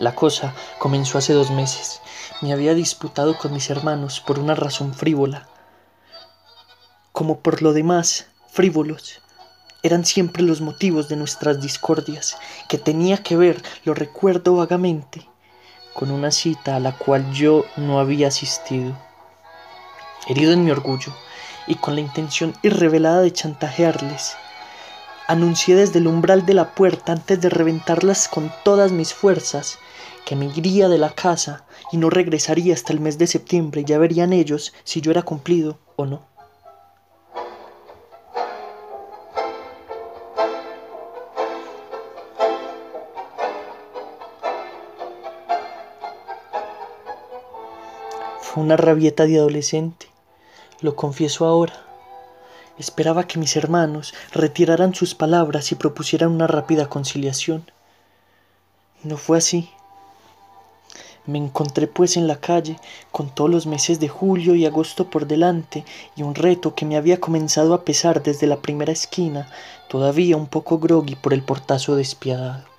La cosa comenzó hace dos meses. Me había disputado con mis hermanos por una razón frívola. Como por lo demás, frívolos. Eran siempre los motivos de nuestras discordias, que tenía que ver, lo recuerdo vagamente, con una cita a la cual yo no había asistido. Herido en mi orgullo y con la intención irrevelada de chantajearles, anuncié desde el umbral de la puerta antes de reventarlas con todas mis fuerzas que me iría de la casa y no regresaría hasta el mes de septiembre y ya verían ellos si yo era cumplido o no. Fue una rabieta de adolescente, lo confieso ahora. Esperaba que mis hermanos retiraran sus palabras y propusieran una rápida conciliación. No fue así. Me encontré pues en la calle, con todos los meses de julio y agosto por delante, y un reto que me había comenzado a pesar desde la primera esquina, todavía un poco groggy por el portazo despiadado.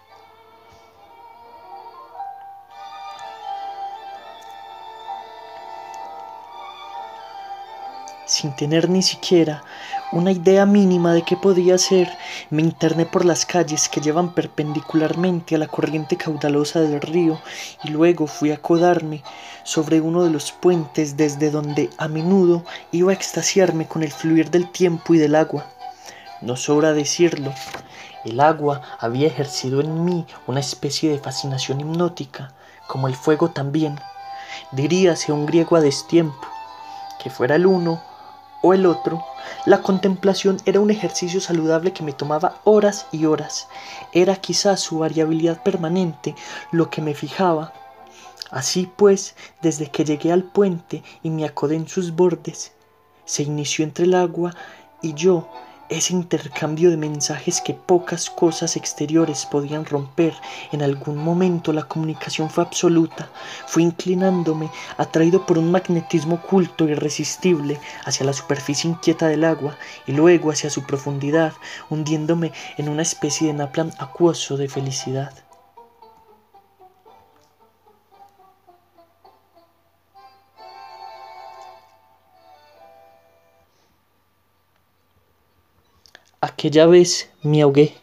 Sin tener ni siquiera una idea mínima de qué podía ser, me interné por las calles que llevan perpendicularmente a la corriente caudalosa del río y luego fui a codarme sobre uno de los puentes desde donde a menudo iba a extasiarme con el fluir del tiempo y del agua. No sobra decirlo, el agua había ejercido en mí una especie de fascinación hipnótica, como el fuego también, diríase un griego a destiempo, que fuera el uno o el otro, La contemplación era un ejercicio saludable que me tomaba horas y horas. Era quizás su variabilidad permanente lo que me fijaba. Así pues, desde que llegué al puente y me acodé en sus bordes, se inició entre el agua y yo ese intercambio de mensajes que pocas cosas exteriores podían romper. En algún momento la comunicación fue absoluta. Fui inclinándome, atraído por un magnetismo oculto e irresistible, hacia la superficie inquieta del agua y luego hacia su profundidad, hundiéndome en una especie de naplan acuoso de felicidad. Aquella vez me ahogué.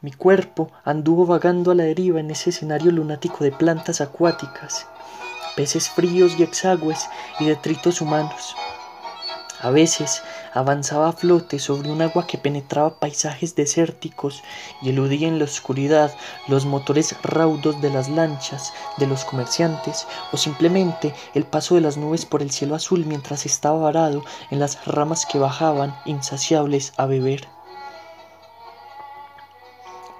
Mi cuerpo anduvo vagando a la deriva en ese escenario lunático de plantas acuáticas, peces fríos y exagües y detritos humanos. A veces avanzaba a flote sobre un agua que penetraba paisajes desérticos y eludía en la oscuridad los motores raudos de las lanchas, de los comerciantes, o simplemente el paso de las nubes por el cielo azul mientras estaba varado en las ramas que bajaban insaciables a beber.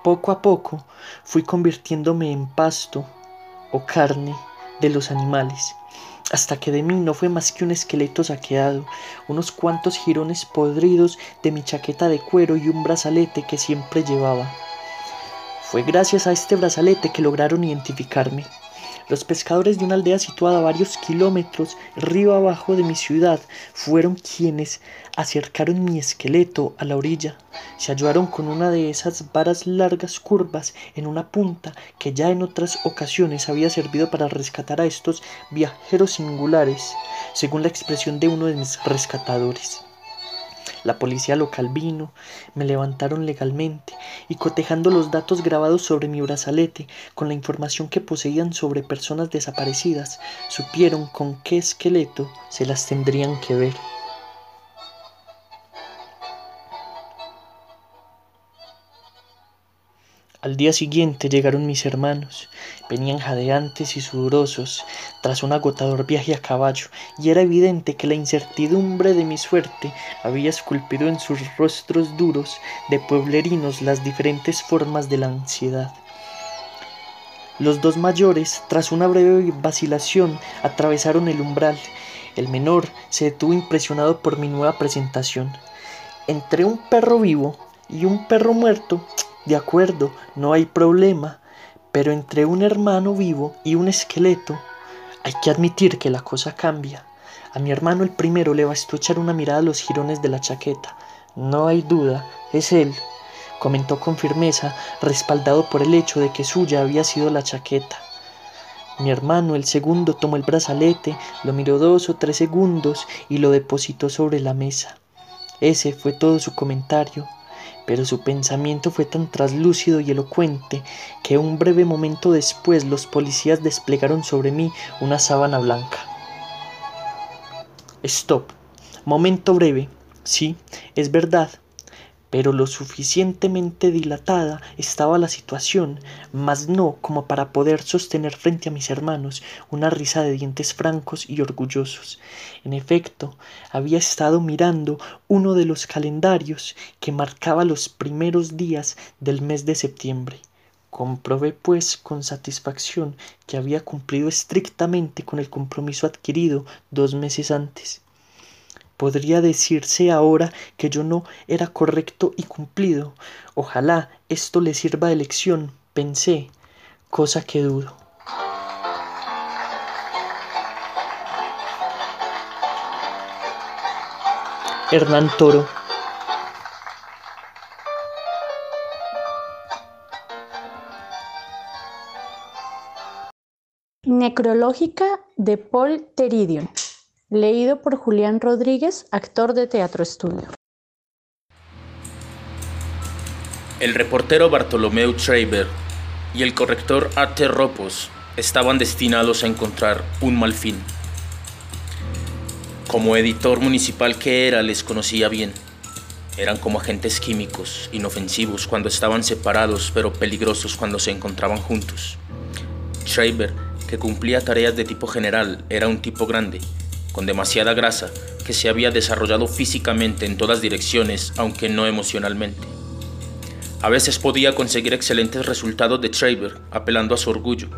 Poco a poco fui convirtiéndome en pasto o carne de los animales hasta que de mí no fue más que un esqueleto saqueado, unos cuantos jirones podridos de mi chaqueta de cuero y un brazalete que siempre llevaba. Fue gracias a este brazalete que lograron identificarme. Los pescadores de una aldea situada a varios kilómetros río abajo de mi ciudad fueron quienes acercaron mi esqueleto a la orilla. Se ayudaron con una de esas varas largas curvas en una punta que ya en otras ocasiones había servido para rescatar a estos viajeros singulares, según la expresión de uno de mis rescatadores. La policía local vino, me levantaron legalmente y cotejando los datos grabados sobre mi brazalete con la información que poseían sobre personas desaparecidas, supieron con qué esqueleto se las tendrían que ver. Al día siguiente llegaron mis hermanos. Venían jadeantes y sudorosos tras un agotador viaje a caballo, y era evidente que la incertidumbre de mi suerte había esculpido en sus rostros duros de pueblerinos las diferentes formas de la ansiedad. Los dos mayores, tras una breve vacilación, atravesaron el umbral. El menor se detuvo impresionado por mi nueva presentación. Entre un perro vivo y un perro muerto, de acuerdo, no hay problema, pero entre un hermano vivo y un esqueleto hay que admitir que la cosa cambia. A mi hermano el primero le bastó echar una mirada a los jirones de la chaqueta. No hay duda, es él, comentó con firmeza, respaldado por el hecho de que suya había sido la chaqueta. Mi hermano, el segundo, tomó el brazalete, lo miró dos o tres segundos y lo depositó sobre la mesa. Ese fue todo su comentario pero su pensamiento fue tan traslúcido y elocuente que un breve momento después los policías desplegaron sobre mí una sábana blanca. Stop. Momento breve. Sí, es verdad pero lo suficientemente dilatada estaba la situación, mas no como para poder sostener frente a mis hermanos una risa de dientes francos y orgullosos. En efecto, había estado mirando uno de los calendarios que marcaba los primeros días del mes de septiembre. Comprobé pues con satisfacción que había cumplido estrictamente con el compromiso adquirido dos meses antes. Podría decirse ahora que yo no era correcto y cumplido. Ojalá esto le sirva de lección, pensé, cosa que dudo. Hernán Toro Necrológica de Paul Teridion Leído por Julián Rodríguez, actor de Teatro Estudio. El reportero Bartolomeu Schreiber y el corrector A.T. Ropos estaban destinados a encontrar un mal fin. Como editor municipal que era, les conocía bien. Eran como agentes químicos, inofensivos cuando estaban separados, pero peligrosos cuando se encontraban juntos. Schreiber, que cumplía tareas de tipo general, era un tipo grande, con demasiada grasa, que se había desarrollado físicamente en todas direcciones, aunque no emocionalmente. A veces podía conseguir excelentes resultados de Traver, apelando a su orgullo.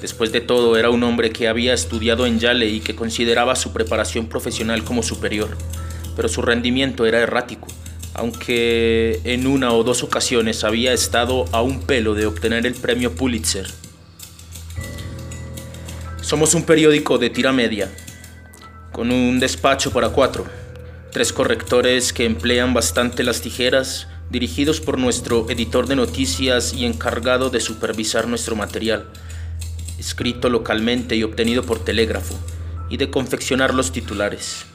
Después de todo, era un hombre que había estudiado en Yale y que consideraba su preparación profesional como superior, pero su rendimiento era errático, aunque en una o dos ocasiones había estado a un pelo de obtener el premio Pulitzer. Somos un periódico de tira media, con un despacho para cuatro, tres correctores que emplean bastante las tijeras, dirigidos por nuestro editor de noticias y encargado de supervisar nuestro material, escrito localmente y obtenido por telégrafo, y de confeccionar los titulares.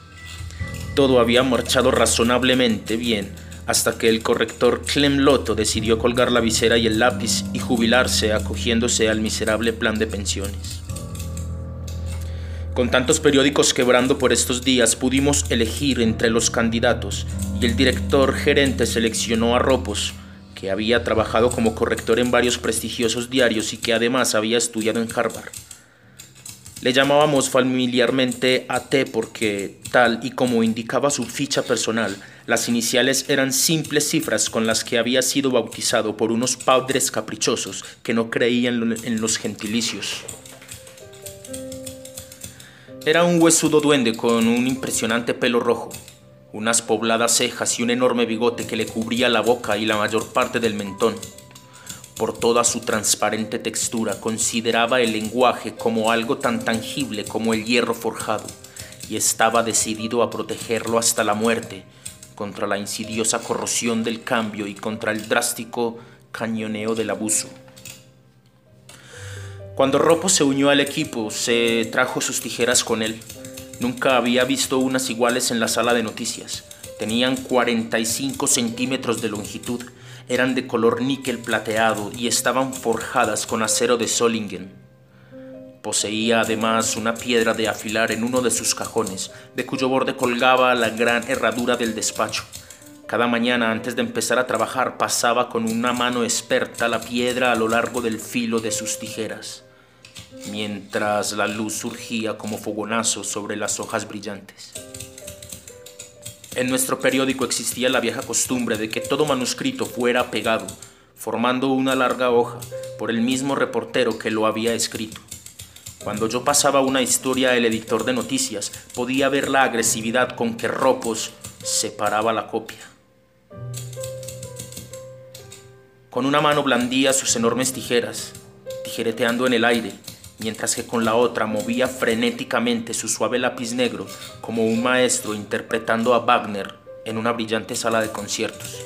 Todo había marchado razonablemente bien hasta que el corrector Clem Loto decidió colgar la visera y el lápiz y jubilarse acogiéndose al miserable plan de pensiones. Con tantos periódicos quebrando por estos días, pudimos elegir entre los candidatos y el director gerente seleccionó a Ropos, que había trabajado como corrector en varios prestigiosos diarios y que además había estudiado en Harvard. Le llamábamos familiarmente AT porque, tal y como indicaba su ficha personal, las iniciales eran simples cifras con las que había sido bautizado por unos padres caprichosos que no creían en los gentilicios. Era un huesudo duende con un impresionante pelo rojo, unas pobladas cejas y un enorme bigote que le cubría la boca y la mayor parte del mentón. Por toda su transparente textura consideraba el lenguaje como algo tan tangible como el hierro forjado y estaba decidido a protegerlo hasta la muerte contra la insidiosa corrosión del cambio y contra el drástico cañoneo del abuso. Cuando Ropo se unió al equipo, se trajo sus tijeras con él. Nunca había visto unas iguales en la sala de noticias. Tenían 45 centímetros de longitud, eran de color níquel plateado y estaban forjadas con acero de Solingen. Poseía además una piedra de afilar en uno de sus cajones, de cuyo borde colgaba la gran herradura del despacho. Cada mañana antes de empezar a trabajar pasaba con una mano experta la piedra a lo largo del filo de sus tijeras mientras la luz surgía como fogonazo sobre las hojas brillantes. En nuestro periódico existía la vieja costumbre de que todo manuscrito fuera pegado, formando una larga hoja, por el mismo reportero que lo había escrito. Cuando yo pasaba una historia al editor de noticias, podía ver la agresividad con que Ropos separaba la copia. Con una mano blandía sus enormes tijeras, tijereteando en el aire, mientras que con la otra movía frenéticamente su suave lápiz negro como un maestro interpretando a Wagner en una brillante sala de conciertos.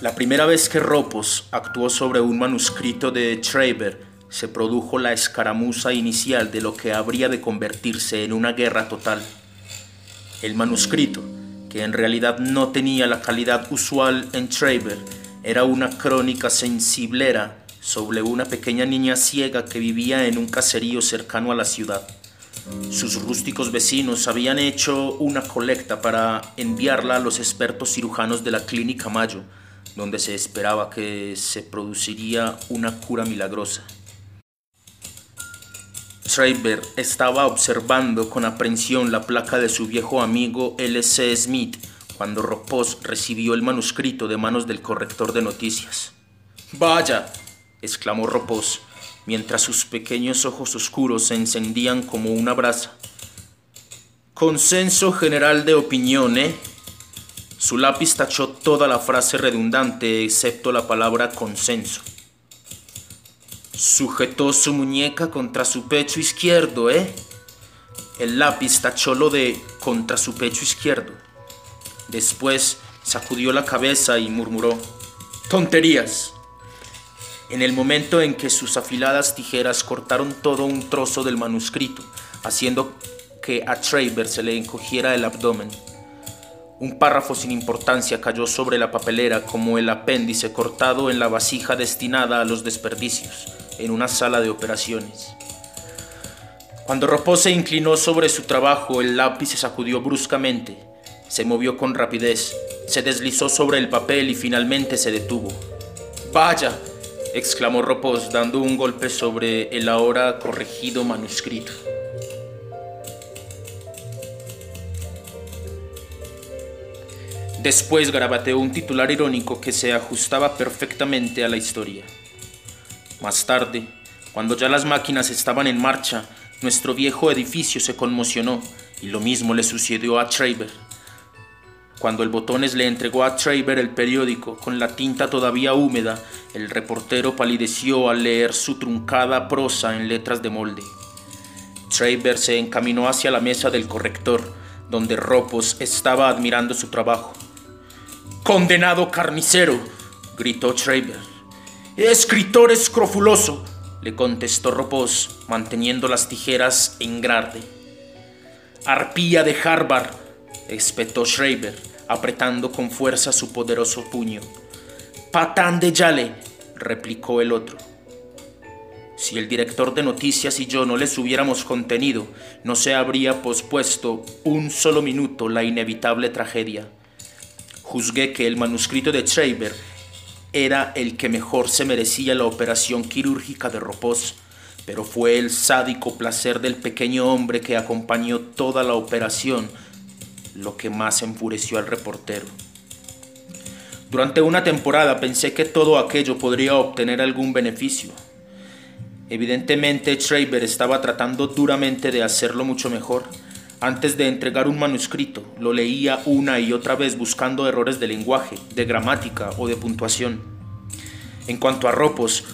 La primera vez que Ropos actuó sobre un manuscrito de Schreiber se produjo la escaramuza inicial de lo que habría de convertirse en una guerra total. El manuscrito, que en realidad no tenía la calidad usual en Schreiber, era una crónica sensiblera sobre una pequeña niña ciega que vivía en un caserío cercano a la ciudad. Sus rústicos vecinos habían hecho una colecta para enviarla a los expertos cirujanos de la Clínica Mayo, donde se esperaba que se produciría una cura milagrosa. Schreiber estaba observando con aprensión la placa de su viejo amigo L.C. Smith cuando Ropos recibió el manuscrito de manos del corrector de noticias. Vaya, exclamó Ropos, mientras sus pequeños ojos oscuros se encendían como una brasa. Consenso general de opinión, ¿eh? Su lápiz tachó toda la frase redundante excepto la palabra consenso. Sujetó su muñeca contra su pecho izquierdo, ¿eh? El lápiz tachó lo de contra su pecho izquierdo. Después sacudió la cabeza y murmuró, tonterías. En el momento en que sus afiladas tijeras cortaron todo un trozo del manuscrito, haciendo que a Traver se le encogiera el abdomen. Un párrafo sin importancia cayó sobre la papelera como el apéndice cortado en la vasija destinada a los desperdicios, en una sala de operaciones. Cuando Ropó se inclinó sobre su trabajo, el lápiz se sacudió bruscamente, se movió con rapidez, se deslizó sobre el papel y finalmente se detuvo. ¡Vaya! exclamó Ropos dando un golpe sobre el ahora corregido manuscrito. Después garabateó un titular irónico que se ajustaba perfectamente a la historia. Más tarde, cuando ya las máquinas estaban en marcha, nuestro viejo edificio se conmocionó y lo mismo le sucedió a Traver. Cuando el Botones le entregó a Traver el periódico con la tinta todavía húmeda, el reportero palideció al leer su truncada prosa en letras de molde. Traver se encaminó hacia la mesa del corrector, donde Ropos estaba admirando su trabajo. ¡Condenado carnicero! gritó Traver. ¡Escritor escrofuloso! le contestó Ropos, manteniendo las tijeras en grade. Arpía de Harvard, espetó Schreiber, apretando con fuerza su poderoso puño. Patán de Yale, replicó el otro. Si el director de noticias y yo no les hubiéramos contenido, no se habría pospuesto un solo minuto la inevitable tragedia. Juzgué que el manuscrito de Schreiber era el que mejor se merecía la operación quirúrgica de Ropos, pero fue el sádico placer del pequeño hombre que acompañó toda la operación lo que más enfureció al reportero. Durante una temporada pensé que todo aquello podría obtener algún beneficio. Evidentemente, Schreiber estaba tratando duramente de hacerlo mucho mejor. Antes de entregar un manuscrito, lo leía una y otra vez buscando errores de lenguaje, de gramática o de puntuación. En cuanto a Ropos,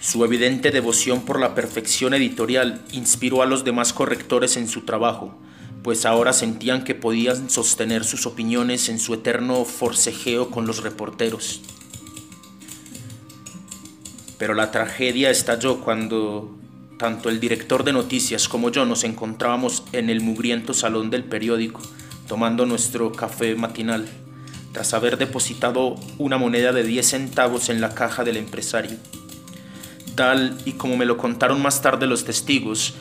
su evidente devoción por la perfección editorial inspiró a los demás correctores en su trabajo, pues ahora sentían que podían sostener sus opiniones en su eterno forcejeo con los reporteros. Pero la tragedia estalló cuando tanto el director de noticias como yo nos encontrábamos en el mugriento salón del periódico, tomando nuestro café matinal, tras haber depositado una moneda de 10 centavos en la caja del empresario. Tal y como me lo contaron más tarde los testigos,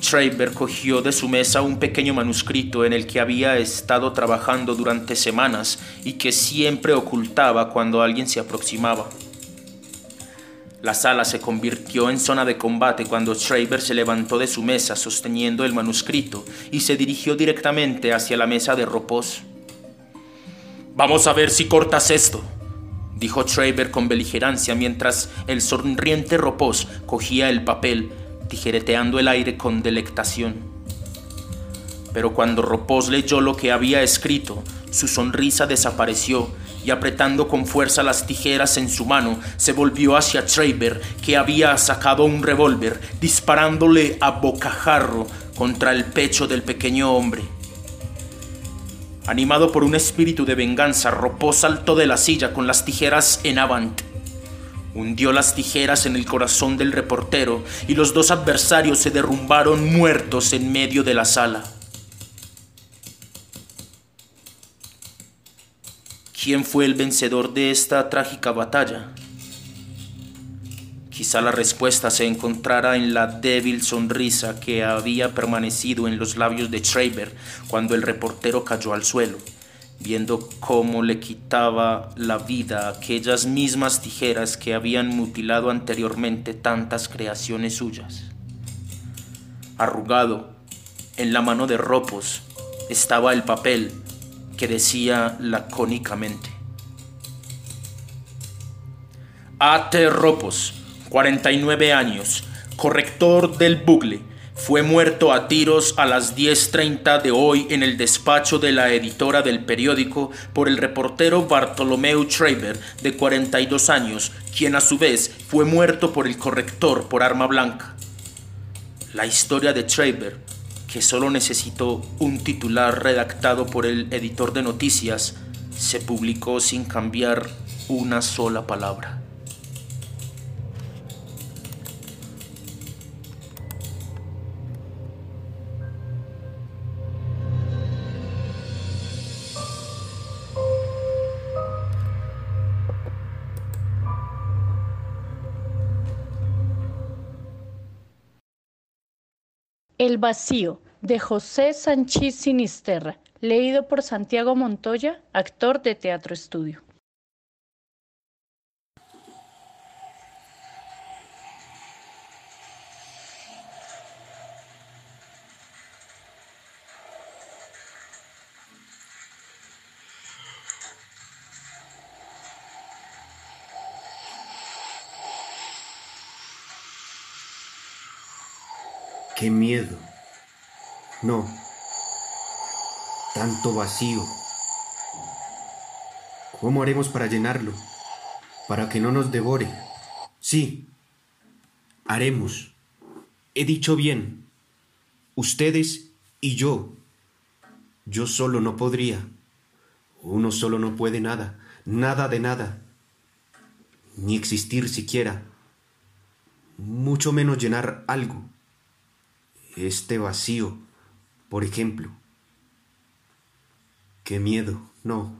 Schreiber cogió de su mesa un pequeño manuscrito en el que había estado trabajando durante semanas y que siempre ocultaba cuando alguien se aproximaba. La sala se convirtió en zona de combate cuando Schreiber se levantó de su mesa sosteniendo el manuscrito y se dirigió directamente hacia la mesa de Ropos. Vamos a ver si cortas esto, dijo Schreiber con beligerancia mientras el sonriente Ropos cogía el papel tijereteando el aire con delectación. Pero cuando Ropos leyó lo que había escrito, su sonrisa desapareció y apretando con fuerza las tijeras en su mano, se volvió hacia Traver, que había sacado un revólver, disparándole a bocajarro contra el pecho del pequeño hombre. Animado por un espíritu de venganza, Ropos saltó de la silla con las tijeras en avant hundió las tijeras en el corazón del reportero y los dos adversarios se derrumbaron muertos en medio de la sala. ¿Quién fue el vencedor de esta trágica batalla? Quizá la respuesta se encontrara en la débil sonrisa que había permanecido en los labios de Schreiber cuando el reportero cayó al suelo viendo cómo le quitaba la vida aquellas mismas tijeras que habían mutilado anteriormente tantas creaciones suyas. Arrugado, en la mano de Ropos, estaba el papel que decía lacónicamente. A.T. Ropos, 49 años, corrector del bucle, fue muerto a tiros a las 10.30 de hoy en el despacho de la editora del periódico por el reportero Bartolomeu Schreiber, de 42 años, quien a su vez fue muerto por el corrector por arma blanca. La historia de Schreiber, que solo necesitó un titular redactado por el editor de noticias, se publicó sin cambiar una sola palabra. El vacío de José Sánchez Sinisterra, leído por Santiago Montoya, actor de Teatro Estudio. Qué miedo. No. Tanto vacío. ¿Cómo haremos para llenarlo? Para que no nos devore. Sí. Haremos. He dicho bien. Ustedes y yo. Yo solo no podría. Uno solo no puede nada. Nada de nada. Ni existir siquiera. Mucho menos llenar algo este vacío, por ejemplo. Qué miedo, no.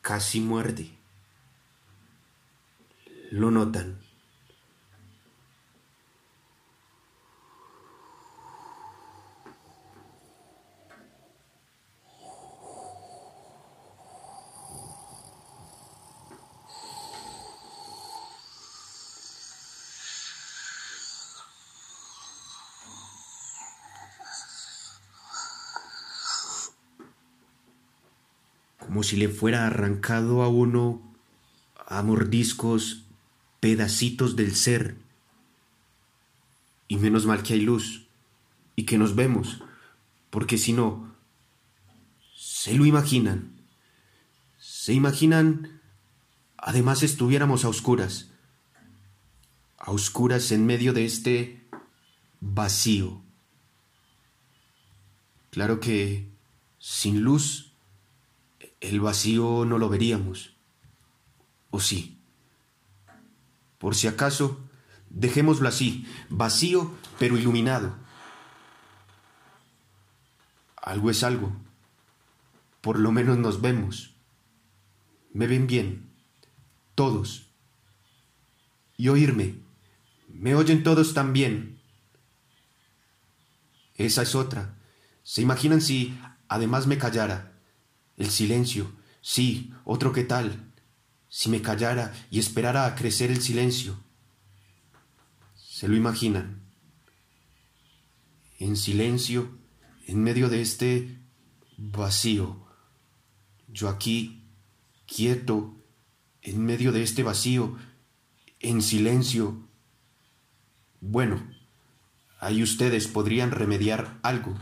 Casi muerde. Lo notan. Como si le fuera arrancado a uno a mordiscos pedacitos del ser. Y menos mal que hay luz y que nos vemos, porque si no, se lo imaginan. Se imaginan, además estuviéramos a oscuras, a oscuras en medio de este vacío. Claro que sin luz el vacío no lo veríamos. ¿O sí? Por si acaso, dejémoslo así, vacío pero iluminado. Algo es algo. Por lo menos nos vemos. Me ven bien. Todos. Y oírme. Me oyen todos también. Esa es otra. ¿Se imaginan si además me callara? El silencio. Sí, otro qué tal. Si me callara y esperara a crecer el silencio. ¿Se lo imaginan? En silencio, en medio de este vacío. Yo aquí, quieto, en medio de este vacío, en silencio. Bueno, ahí ustedes podrían remediar algo.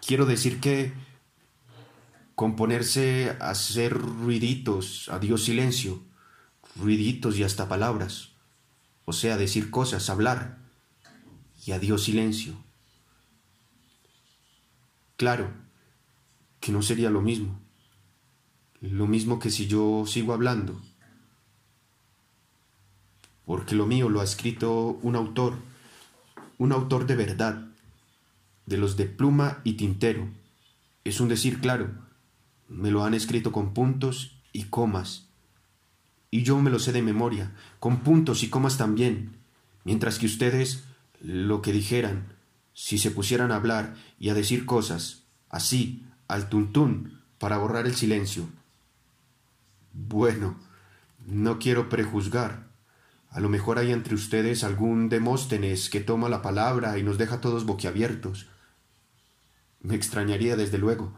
Quiero decir que componerse a hacer ruiditos, adiós silencio, ruiditos y hasta palabras, o sea, decir cosas, hablar, y adiós silencio. Claro que no sería lo mismo, lo mismo que si yo sigo hablando, porque lo mío lo ha escrito un autor, un autor de verdad, de los de pluma y tintero, es un decir claro, me lo han escrito con puntos y comas. Y yo me lo sé de memoria, con puntos y comas también, mientras que ustedes lo que dijeran, si se pusieran a hablar y a decir cosas, así, al tuntún, para borrar el silencio. Bueno, no quiero prejuzgar. A lo mejor hay entre ustedes algún Demóstenes que toma la palabra y nos deja todos boquiabiertos. Me extrañaría desde luego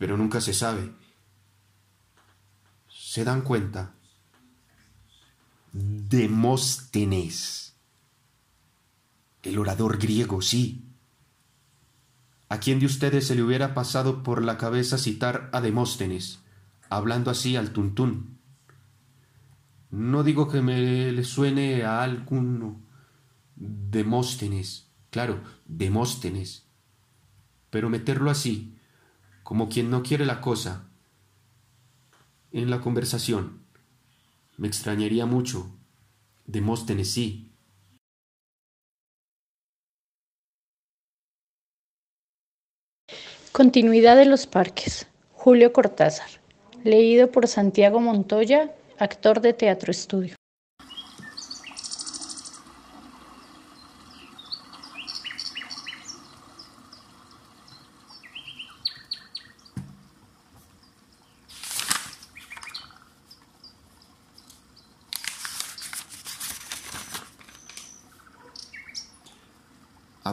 pero nunca se sabe. ¿Se dan cuenta? Demóstenes. El orador griego, sí. ¿A quién de ustedes se le hubiera pasado por la cabeza citar a Demóstenes, hablando así al tuntún? No digo que me le suene a alguno. Demóstenes, claro, Demóstenes. Pero meterlo así, como quien no quiere la cosa, en la conversación. Me extrañaría mucho. Demóstenes sí. Continuidad de los parques. Julio Cortázar. Leído por Santiago Montoya, actor de Teatro Estudio.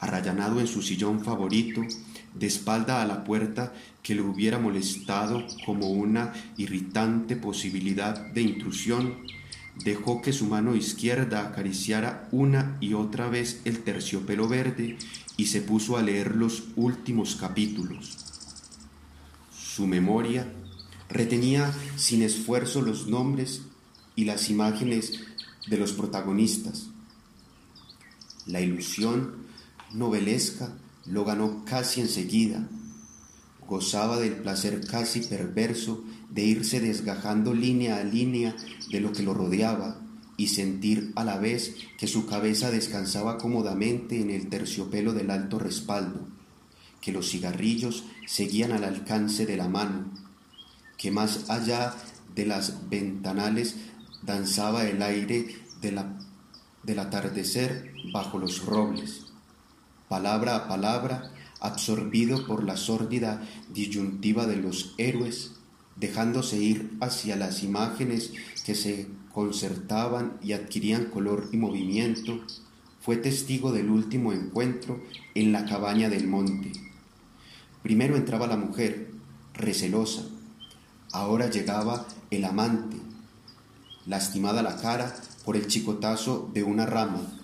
Arrallanado en su sillón favorito, de espalda a la puerta que le hubiera molestado como una irritante posibilidad de intrusión, dejó que su mano izquierda acariciara una y otra vez el terciopelo verde y se puso a leer los últimos capítulos. Su memoria retenía sin esfuerzo los nombres y las imágenes de los protagonistas. La ilusión novelesca lo ganó casi enseguida. Gozaba del placer casi perverso de irse desgajando línea a línea de lo que lo rodeaba y sentir a la vez que su cabeza descansaba cómodamente en el terciopelo del alto respaldo, que los cigarrillos seguían al alcance de la mano, que más allá de las ventanales danzaba el aire de la, del atardecer bajo los robles. Palabra a palabra, absorbido por la sórdida disyuntiva de los héroes, dejándose ir hacia las imágenes que se concertaban y adquirían color y movimiento, fue testigo del último encuentro en la cabaña del monte. Primero entraba la mujer, recelosa, ahora llegaba el amante, lastimada la cara por el chicotazo de una rama.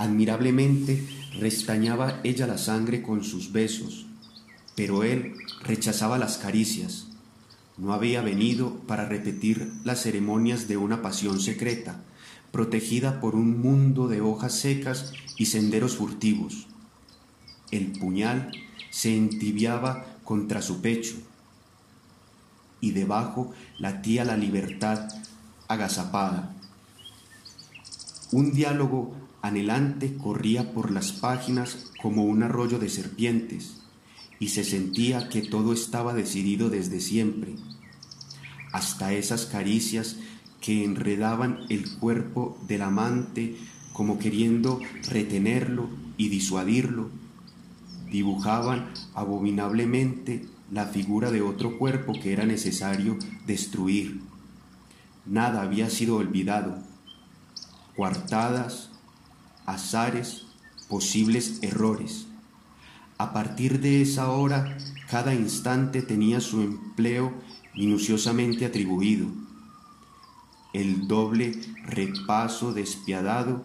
Admirablemente restañaba ella la sangre con sus besos, pero él rechazaba las caricias. No había venido para repetir las ceremonias de una pasión secreta, protegida por un mundo de hojas secas y senderos furtivos. El puñal se entibiaba contra su pecho y debajo latía la libertad agazapada. Un diálogo anhelante corría por las páginas como un arroyo de serpientes y se sentía que todo estaba decidido desde siempre, hasta esas caricias que enredaban el cuerpo del amante como queriendo retenerlo y disuadirlo, dibujaban abominablemente la figura de otro cuerpo que era necesario destruir. Nada había sido olvidado. Cuartadas, azares, posibles errores. A partir de esa hora, cada instante tenía su empleo minuciosamente atribuido. El doble repaso despiadado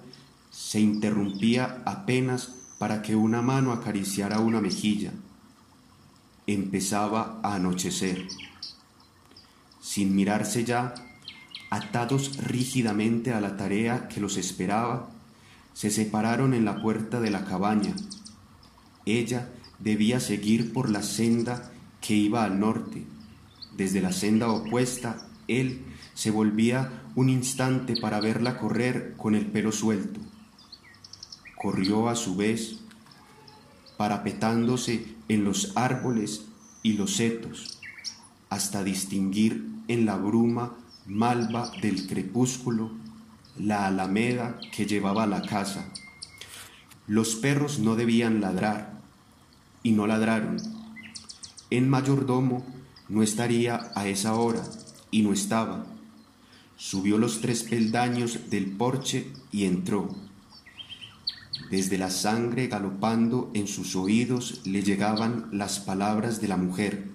se interrumpía apenas para que una mano acariciara una mejilla. Empezaba a anochecer. Sin mirarse ya, atados rígidamente a la tarea que los esperaba, se separaron en la puerta de la cabaña ella debía seguir por la senda que iba al norte. Desde la senda opuesta, él se volvía un instante para verla correr con el pelo suelto. Corrió a su vez, parapetándose en los árboles y los setos, hasta distinguir en la bruma malva del crepúsculo la alameda que llevaba a la casa. Los perros no debían ladrar, y no ladraron. El mayordomo no estaría a esa hora y no estaba. Subió los tres peldaños del porche y entró. Desde la sangre galopando en sus oídos le llegaban las palabras de la mujer.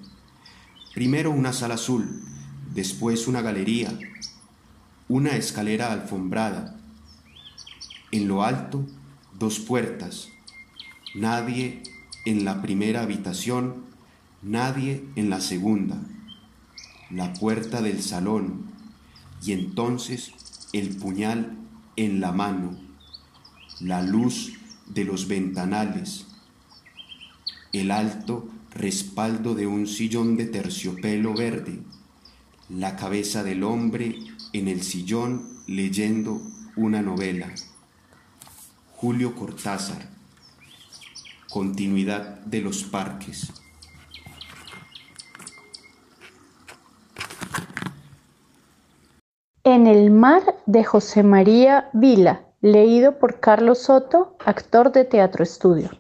Primero una sala azul, después una galería, una escalera alfombrada. En lo alto, dos puertas. Nadie en la primera habitación, nadie en la segunda, la puerta del salón y entonces el puñal en la mano, la luz de los ventanales, el alto respaldo de un sillón de terciopelo verde, la cabeza del hombre en el sillón leyendo una novela. Julio Cortázar continuidad de los parques. En el mar de José María Vila, leído por Carlos Soto, actor de Teatro Estudio.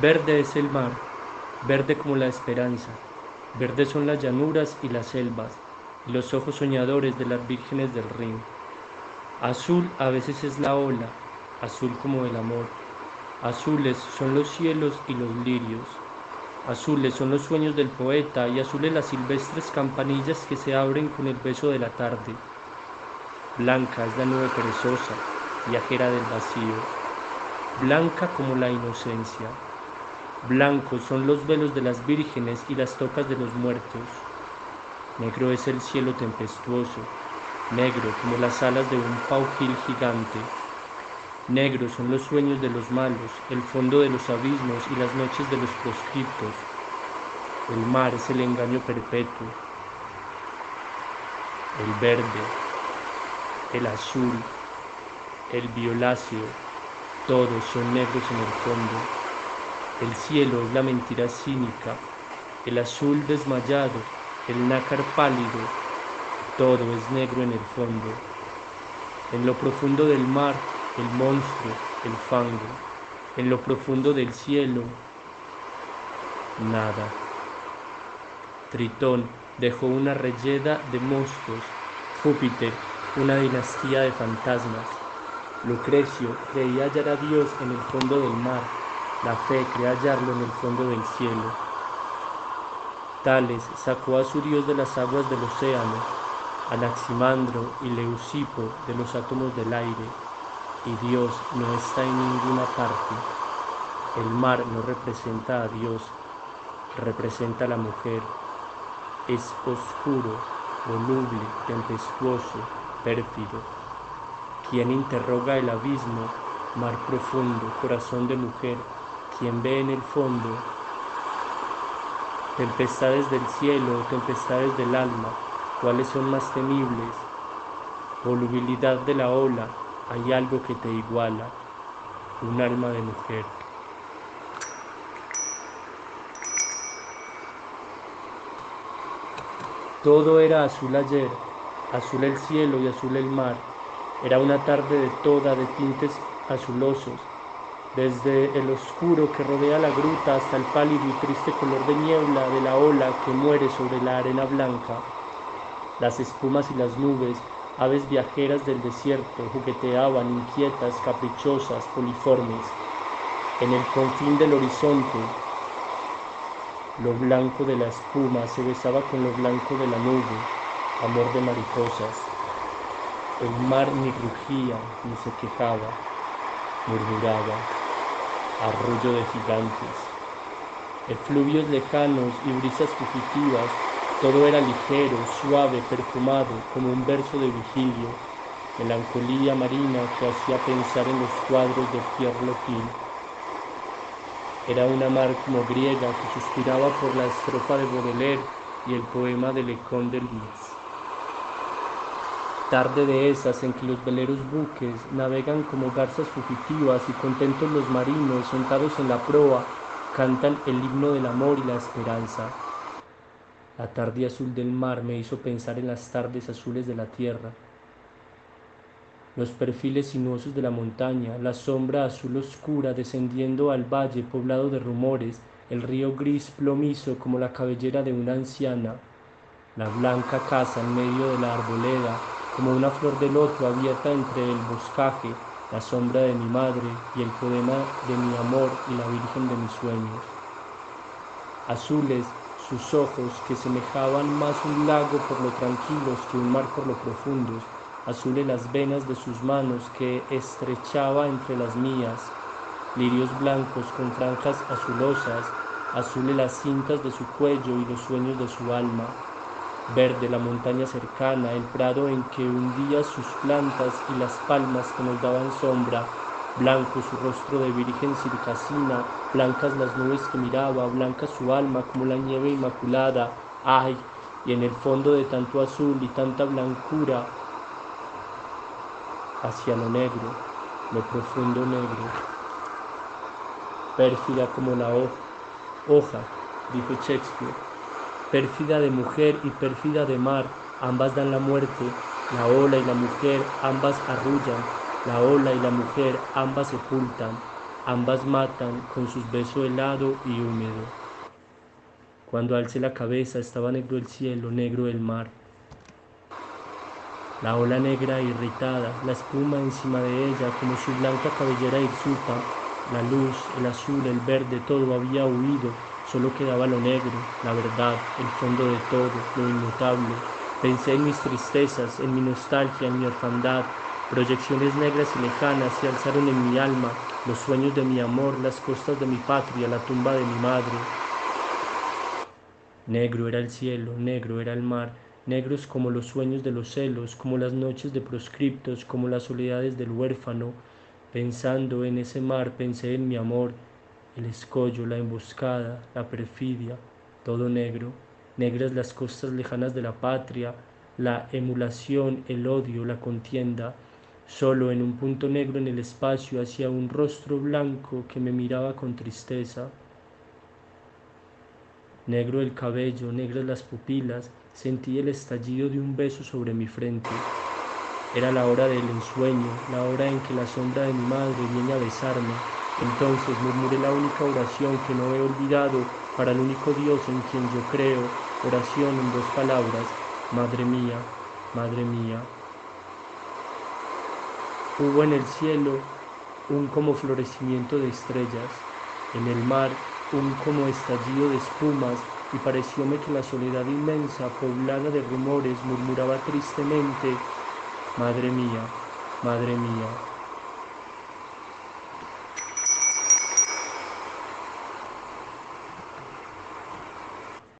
Verde es el mar, verde como la esperanza, verde son las llanuras y las selvas, los ojos soñadores de las vírgenes del Rin. Azul a veces es la ola, azul como el amor. Azules son los cielos y los lirios. Azules son los sueños del poeta y azules las silvestres campanillas que se abren con el beso de la tarde. Blanca es la nube perezosa, viajera del vacío. Blanca como la inocencia. Blancos son los velos de las vírgenes y las tocas de los muertos. Negro es el cielo tempestuoso, negro como las alas de un paujil gigante. Negros son los sueños de los malos, el fondo de los abismos y las noches de los proscriptos. El mar es el engaño perpetuo. El verde, el azul, el violáceo, todos son negros en el fondo. El cielo es la mentira cínica, el azul desmayado, el nácar pálido, todo es negro en el fondo. En lo profundo del mar, el monstruo, el fango. En lo profundo del cielo, nada. Tritón dejó una reyeda de monstruos. Júpiter, una dinastía de fantasmas. Lucrecio creía hallar a Dios en el fondo del mar. La fe cree hallarlo en el fondo del cielo. Tales sacó a su Dios de las aguas del océano, Anaximandro y Leucipo de los átomos del aire, y Dios no está en ninguna parte. El mar no representa a Dios, representa a la mujer. Es oscuro, voluble, tempestuoso, pérfido. Quien interroga el abismo, mar profundo, corazón de mujer, quien ve en el fondo tempestades del cielo, tempestades del alma, ¿cuáles son más temibles? Volubilidad de la ola, hay algo que te iguala, un alma de mujer. Todo era azul ayer, azul el cielo y azul el mar. Era una tarde de toda de tintes azulosos, desde el oscuro que rodea la gruta hasta el pálido y triste color de niebla de la ola que muere sobre la arena blanca. Las espumas y las nubes, aves viajeras del desierto, jugueteaban inquietas, caprichosas, poliformes. En el confín del horizonte, lo blanco de la espuma se besaba con lo blanco de la nube, amor de mariposas. El mar ni rugía ni se quejaba, murmuraba, arrullo de gigantes. Efluvios lejanos y brisas fugitivas, todo era ligero, suave, perfumado, como un verso de vigilio, melancolía marina que hacía pensar en los cuadros de Pierre. Era una mar como griega que suspiraba por la estrofa de Baudelaire y el poema de Le Conte del Tarde de esas en que los veleros buques navegan como garzas fugitivas y contentos los marinos sentados en la proa cantan el himno del amor y la esperanza. La tarde azul del mar me hizo pensar en las tardes azules de la tierra. Los perfiles sinuosos de la montaña, la sombra azul oscura descendiendo al valle poblado de rumores, el río gris plomizo como la cabellera de una anciana, la blanca casa en medio de la arboleda, como una flor de loto abierta entre el boscaje, la sombra de mi madre y el poema de mi amor y la virgen de mis sueños. Azules sus ojos que semejaban más un lago por lo tranquilos que un mar por lo profundos, azules las venas de sus manos que estrechaba entre las mías, lirios blancos con franjas azulosas, azules las cintas de su cuello y los sueños de su alma, verde la montaña cercana, el prado en que hundía sus plantas y las palmas que nos daban sombra, blanco su rostro de virgen circasina, blancas las nubes que miraba, blanca su alma como la nieve inmaculada, ay, y en el fondo de tanto azul y tanta blancura, hacia lo negro, lo profundo negro, pérfida como la hoja, hoja, dijo Shakespeare, pérfida de mujer y pérfida de mar, ambas dan la muerte, la ola y la mujer, ambas arrullan, la ola y la mujer, ambas sepultan, ambas matan con sus besos helado y húmedo. Cuando alcé la cabeza estaba negro el cielo, negro el mar. La ola negra irritada, la espuma encima de ella como su blanca cabellera hirsuta, la luz, el azul, el verde, todo había huido, solo quedaba lo negro, la verdad, el fondo de todo, lo inmutable. Pensé en mis tristezas, en mi nostalgia, en mi orfandad. Proyecciones negras y lejanas se alzaron en mi alma, los sueños de mi amor, las costas de mi patria, la tumba de mi madre. Negro era el cielo, negro era el mar, negros como los sueños de los celos, como las noches de proscriptos, como las soledades del huérfano. Pensando en ese mar, pensé en mi amor, el escollo, la emboscada, la perfidia, todo negro, negras las costas lejanas de la patria, la emulación, el odio, la contienda, solo en un punto negro en el espacio hacia un rostro blanco que me miraba con tristeza. Negro el cabello, negras las pupilas, sentí el estallido de un beso sobre mi frente. Era la hora del ensueño, la hora en que la sombra de mi madre viene a besarme. Entonces murmuré la única oración que no he olvidado para el único Dios en quien yo creo, oración en dos palabras, Madre mía, Madre mía. Hubo en el cielo un como florecimiento de estrellas, en el mar un como estallido de espumas, y parecióme que la soledad inmensa, poblada de rumores, murmuraba tristemente, Madre mía, Madre mía.